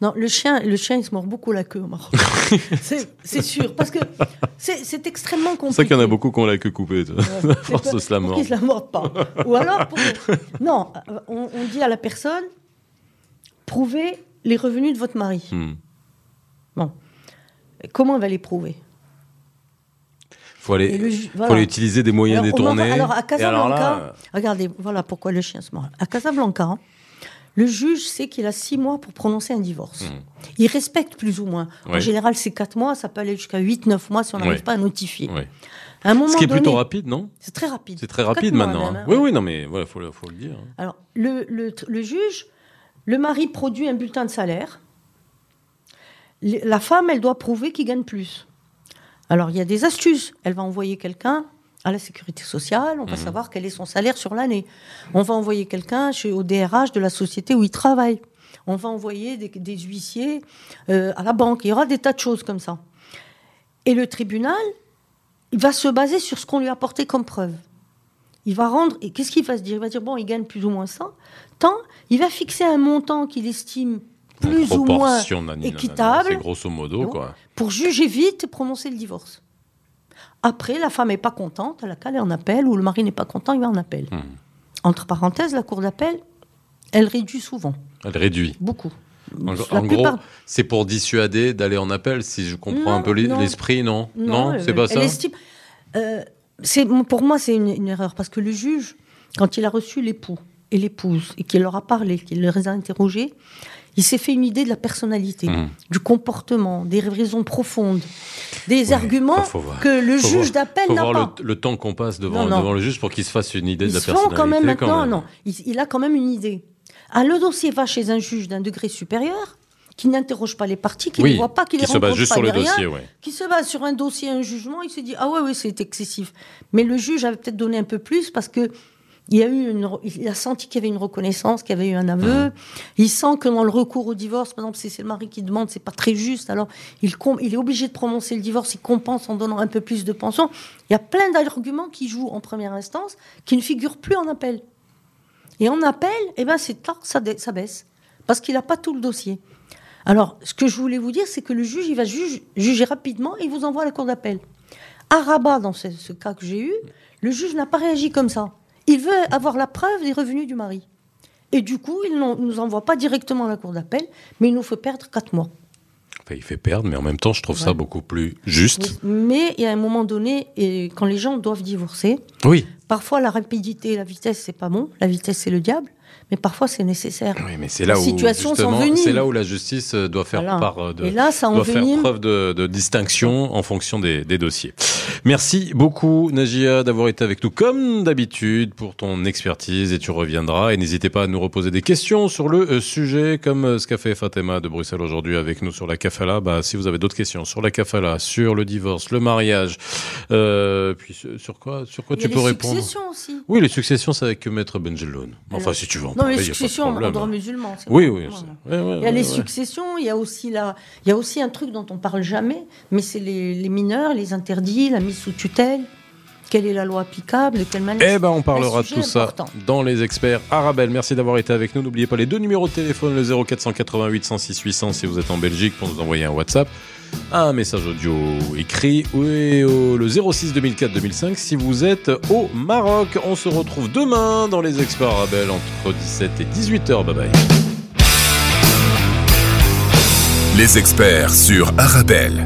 Non, le chien, le chien, il se mord beaucoup la queue Maroc. c'est sûr, parce que c'est extrêmement compliqué. C'est ça qu'il y en a beaucoup qui ont la queue coupée. Ouais. force se la mordre. qu'ils se la mordent pas. Ou alors, pour- non, on, on dit à la personne, prouvez les revenus de votre mari. Hmm. Bon, comment elle va les prouver? Faut aller, le faut aller utiliser des moyens Alors, détournés. Alors, à Casablanca, là, regardez, voilà pourquoi le chien se mord. À Casablanca, hein, le juge sait qu'il a six mois pour prononcer un divorce. Il respecte plus ou moins. En Hmm. Général, c'est quatre mois, ça peut aller jusqu'à 8-neuf mois si on n'arrive Ouais. pas à notifier. ouais. À un moment Ce qui est donné, plutôt rapide, non? C'est très rapide. C'est très rapide maintenant. même, hein. Oui, oui, non, mais voilà, faut, le- faut le dire. hein. Alors, le, le, le juge, le mari produit un bulletin de salaire. La femme, elle doit prouver qu'il gagne plus. Alors, il y a des astuces. Elle va envoyer quelqu'un à la sécurité sociale, Mhm. on va savoir quel est son salaire sur l'année. On va envoyer quelqu'un chez- au DRH de la société où il travaille. On va envoyer des, des huissiers euh, à la banque. Il y aura des tas de choses comme ça. Et le tribunal, il va se baser sur ce qu'on lui a apporté comme preuve. Il va rendre. Et qu'est-ce qu'il va se dire? Il va dire bon, il gagne plus ou moins ça. Tant, il va fixer un montant qu'il estime plus ou moins équitable C'est grosso modo, quoi. pour juger vite et prononcer le divorce. Après, la femme n'est pas contente, elle a qu'à aller en appel, ou le mari n'est pas content, il va en appel. Hmm. Entre parenthèses, la cour d'appel, elle réduit souvent, Elle réduit. beaucoup. En, gros, c'est pour dissuader d'aller en appel, si je comprends Non, un peu l'es- non. l'esprit, non Non, elle- c'est pas elle ça? estime- Euh, c'est- pour moi, c'est une, une erreur, parce que le juge, quand il a reçu l'époux et l'épouse, et qu'il leur a parlé, qu'il les a interrogés, il s'est fait une idée de la personnalité, Mhm. du comportement, des raisons profondes, des Ouais, arguments voir. que le juge voir- d'appel n'a voir pas. le, le temps qu'on passe devant, Non, non. devant le juge pour qu'il se fasse une idée Ils de la personnalité. quand même maintenant, même. non. Il, il a quand même une idée. Ah, le dossier va chez un juge d'un degré supérieur, qui n'interroge pas les parties, qui Oui, ne voit pas, qui, qui les se base juste pas sur le rien, dossier, ouais. qui se base sur un dossier, un jugement, il se dit ah ouais ouais c'est excessif. Mais le juge avait peut-être donné un peu plus parce que il a eu une, il a senti qu'il y avait une reconnaissance, qu'il y avait eu un aveu. Mmh. Il sent que dans le recours au divorce, par exemple, si c'est le mari qui demande, c'est pas très juste. Alors il, est obligé de prononcer le divorce, il compense en donnant un peu plus de pension. Il y a plein d'arguments qui jouent en première instance, qui ne figurent plus en appel. Et en appel, eh ben c'est tard, ça, ça baisse. Parce qu'il n'a pas tout le dossier. Alors, ce que je voulais vous dire, c'est que le juge, il va juge- juger rapidement et il vous envoie à la cour d'appel. À Rabat, dans ce, ce cas que j'ai eu, le juge n'a pas réagi comme ça. Il veut avoir la preuve des revenus du mari. Et du coup, il ne nous envoie pas directement à la cour d'appel, mais il nous fait perdre quatre mois. Enfin, il fait perdre, mais en même temps, je trouve ça beaucoup plus juste. Mais il y a un moment donné, et quand les gens doivent divorcer, Oui. parfois la rapidité, la vitesse, c'est pas bon. La vitesse, c'est le diable. Mais parfois, c'est nécessaire. Oui, mais c'est là Les où situations c'est là où la justice euh, doit faire Voilà. part euh, de, Et là, ça doit faire preuve de, de distinction en fonction des, des dossiers. Merci beaucoup Najia d'avoir été avec nous comme d'habitude pour ton expertise et tu reviendras et n'hésitez pas à nous reposer des questions sur le euh, sujet comme ce qu'a fait Fatima de Bruxelles aujourd'hui avec nous sur la kafala. Bah, si vous avez d'autres questions sur la kafala, sur le divorce, le mariage, euh, puis sur- quoi, sur quoi tu peux les répondre? successions aussi. Oui, les successions c'est avec Maître Benjeloun. Enfin, Alors- si tu veux en Non, les successions en droit musulman. Oui, oui. Il y a les successions, il y a aussi la, il y a aussi un truc dont on parle jamais, mais c'est les, les mineurs, les interdits, la mise sous tutelle. Quelle est la loi applicable, de quelle manière Eh ben, on parlera de tout ça dans les experts. Arabelle, merci d'avoir été avec nous. N'oubliez pas les deux numéros de téléphone, le 0488 106 800 si vous êtes en Belgique pour nous envoyer un WhatsApp, un message audio écrit ou le 06 2004 2005 si vous êtes au Maroc. On se retrouve demain dans les experts Arabelle entre 17 et 18h. Bye bye. Les experts sur Arabelle.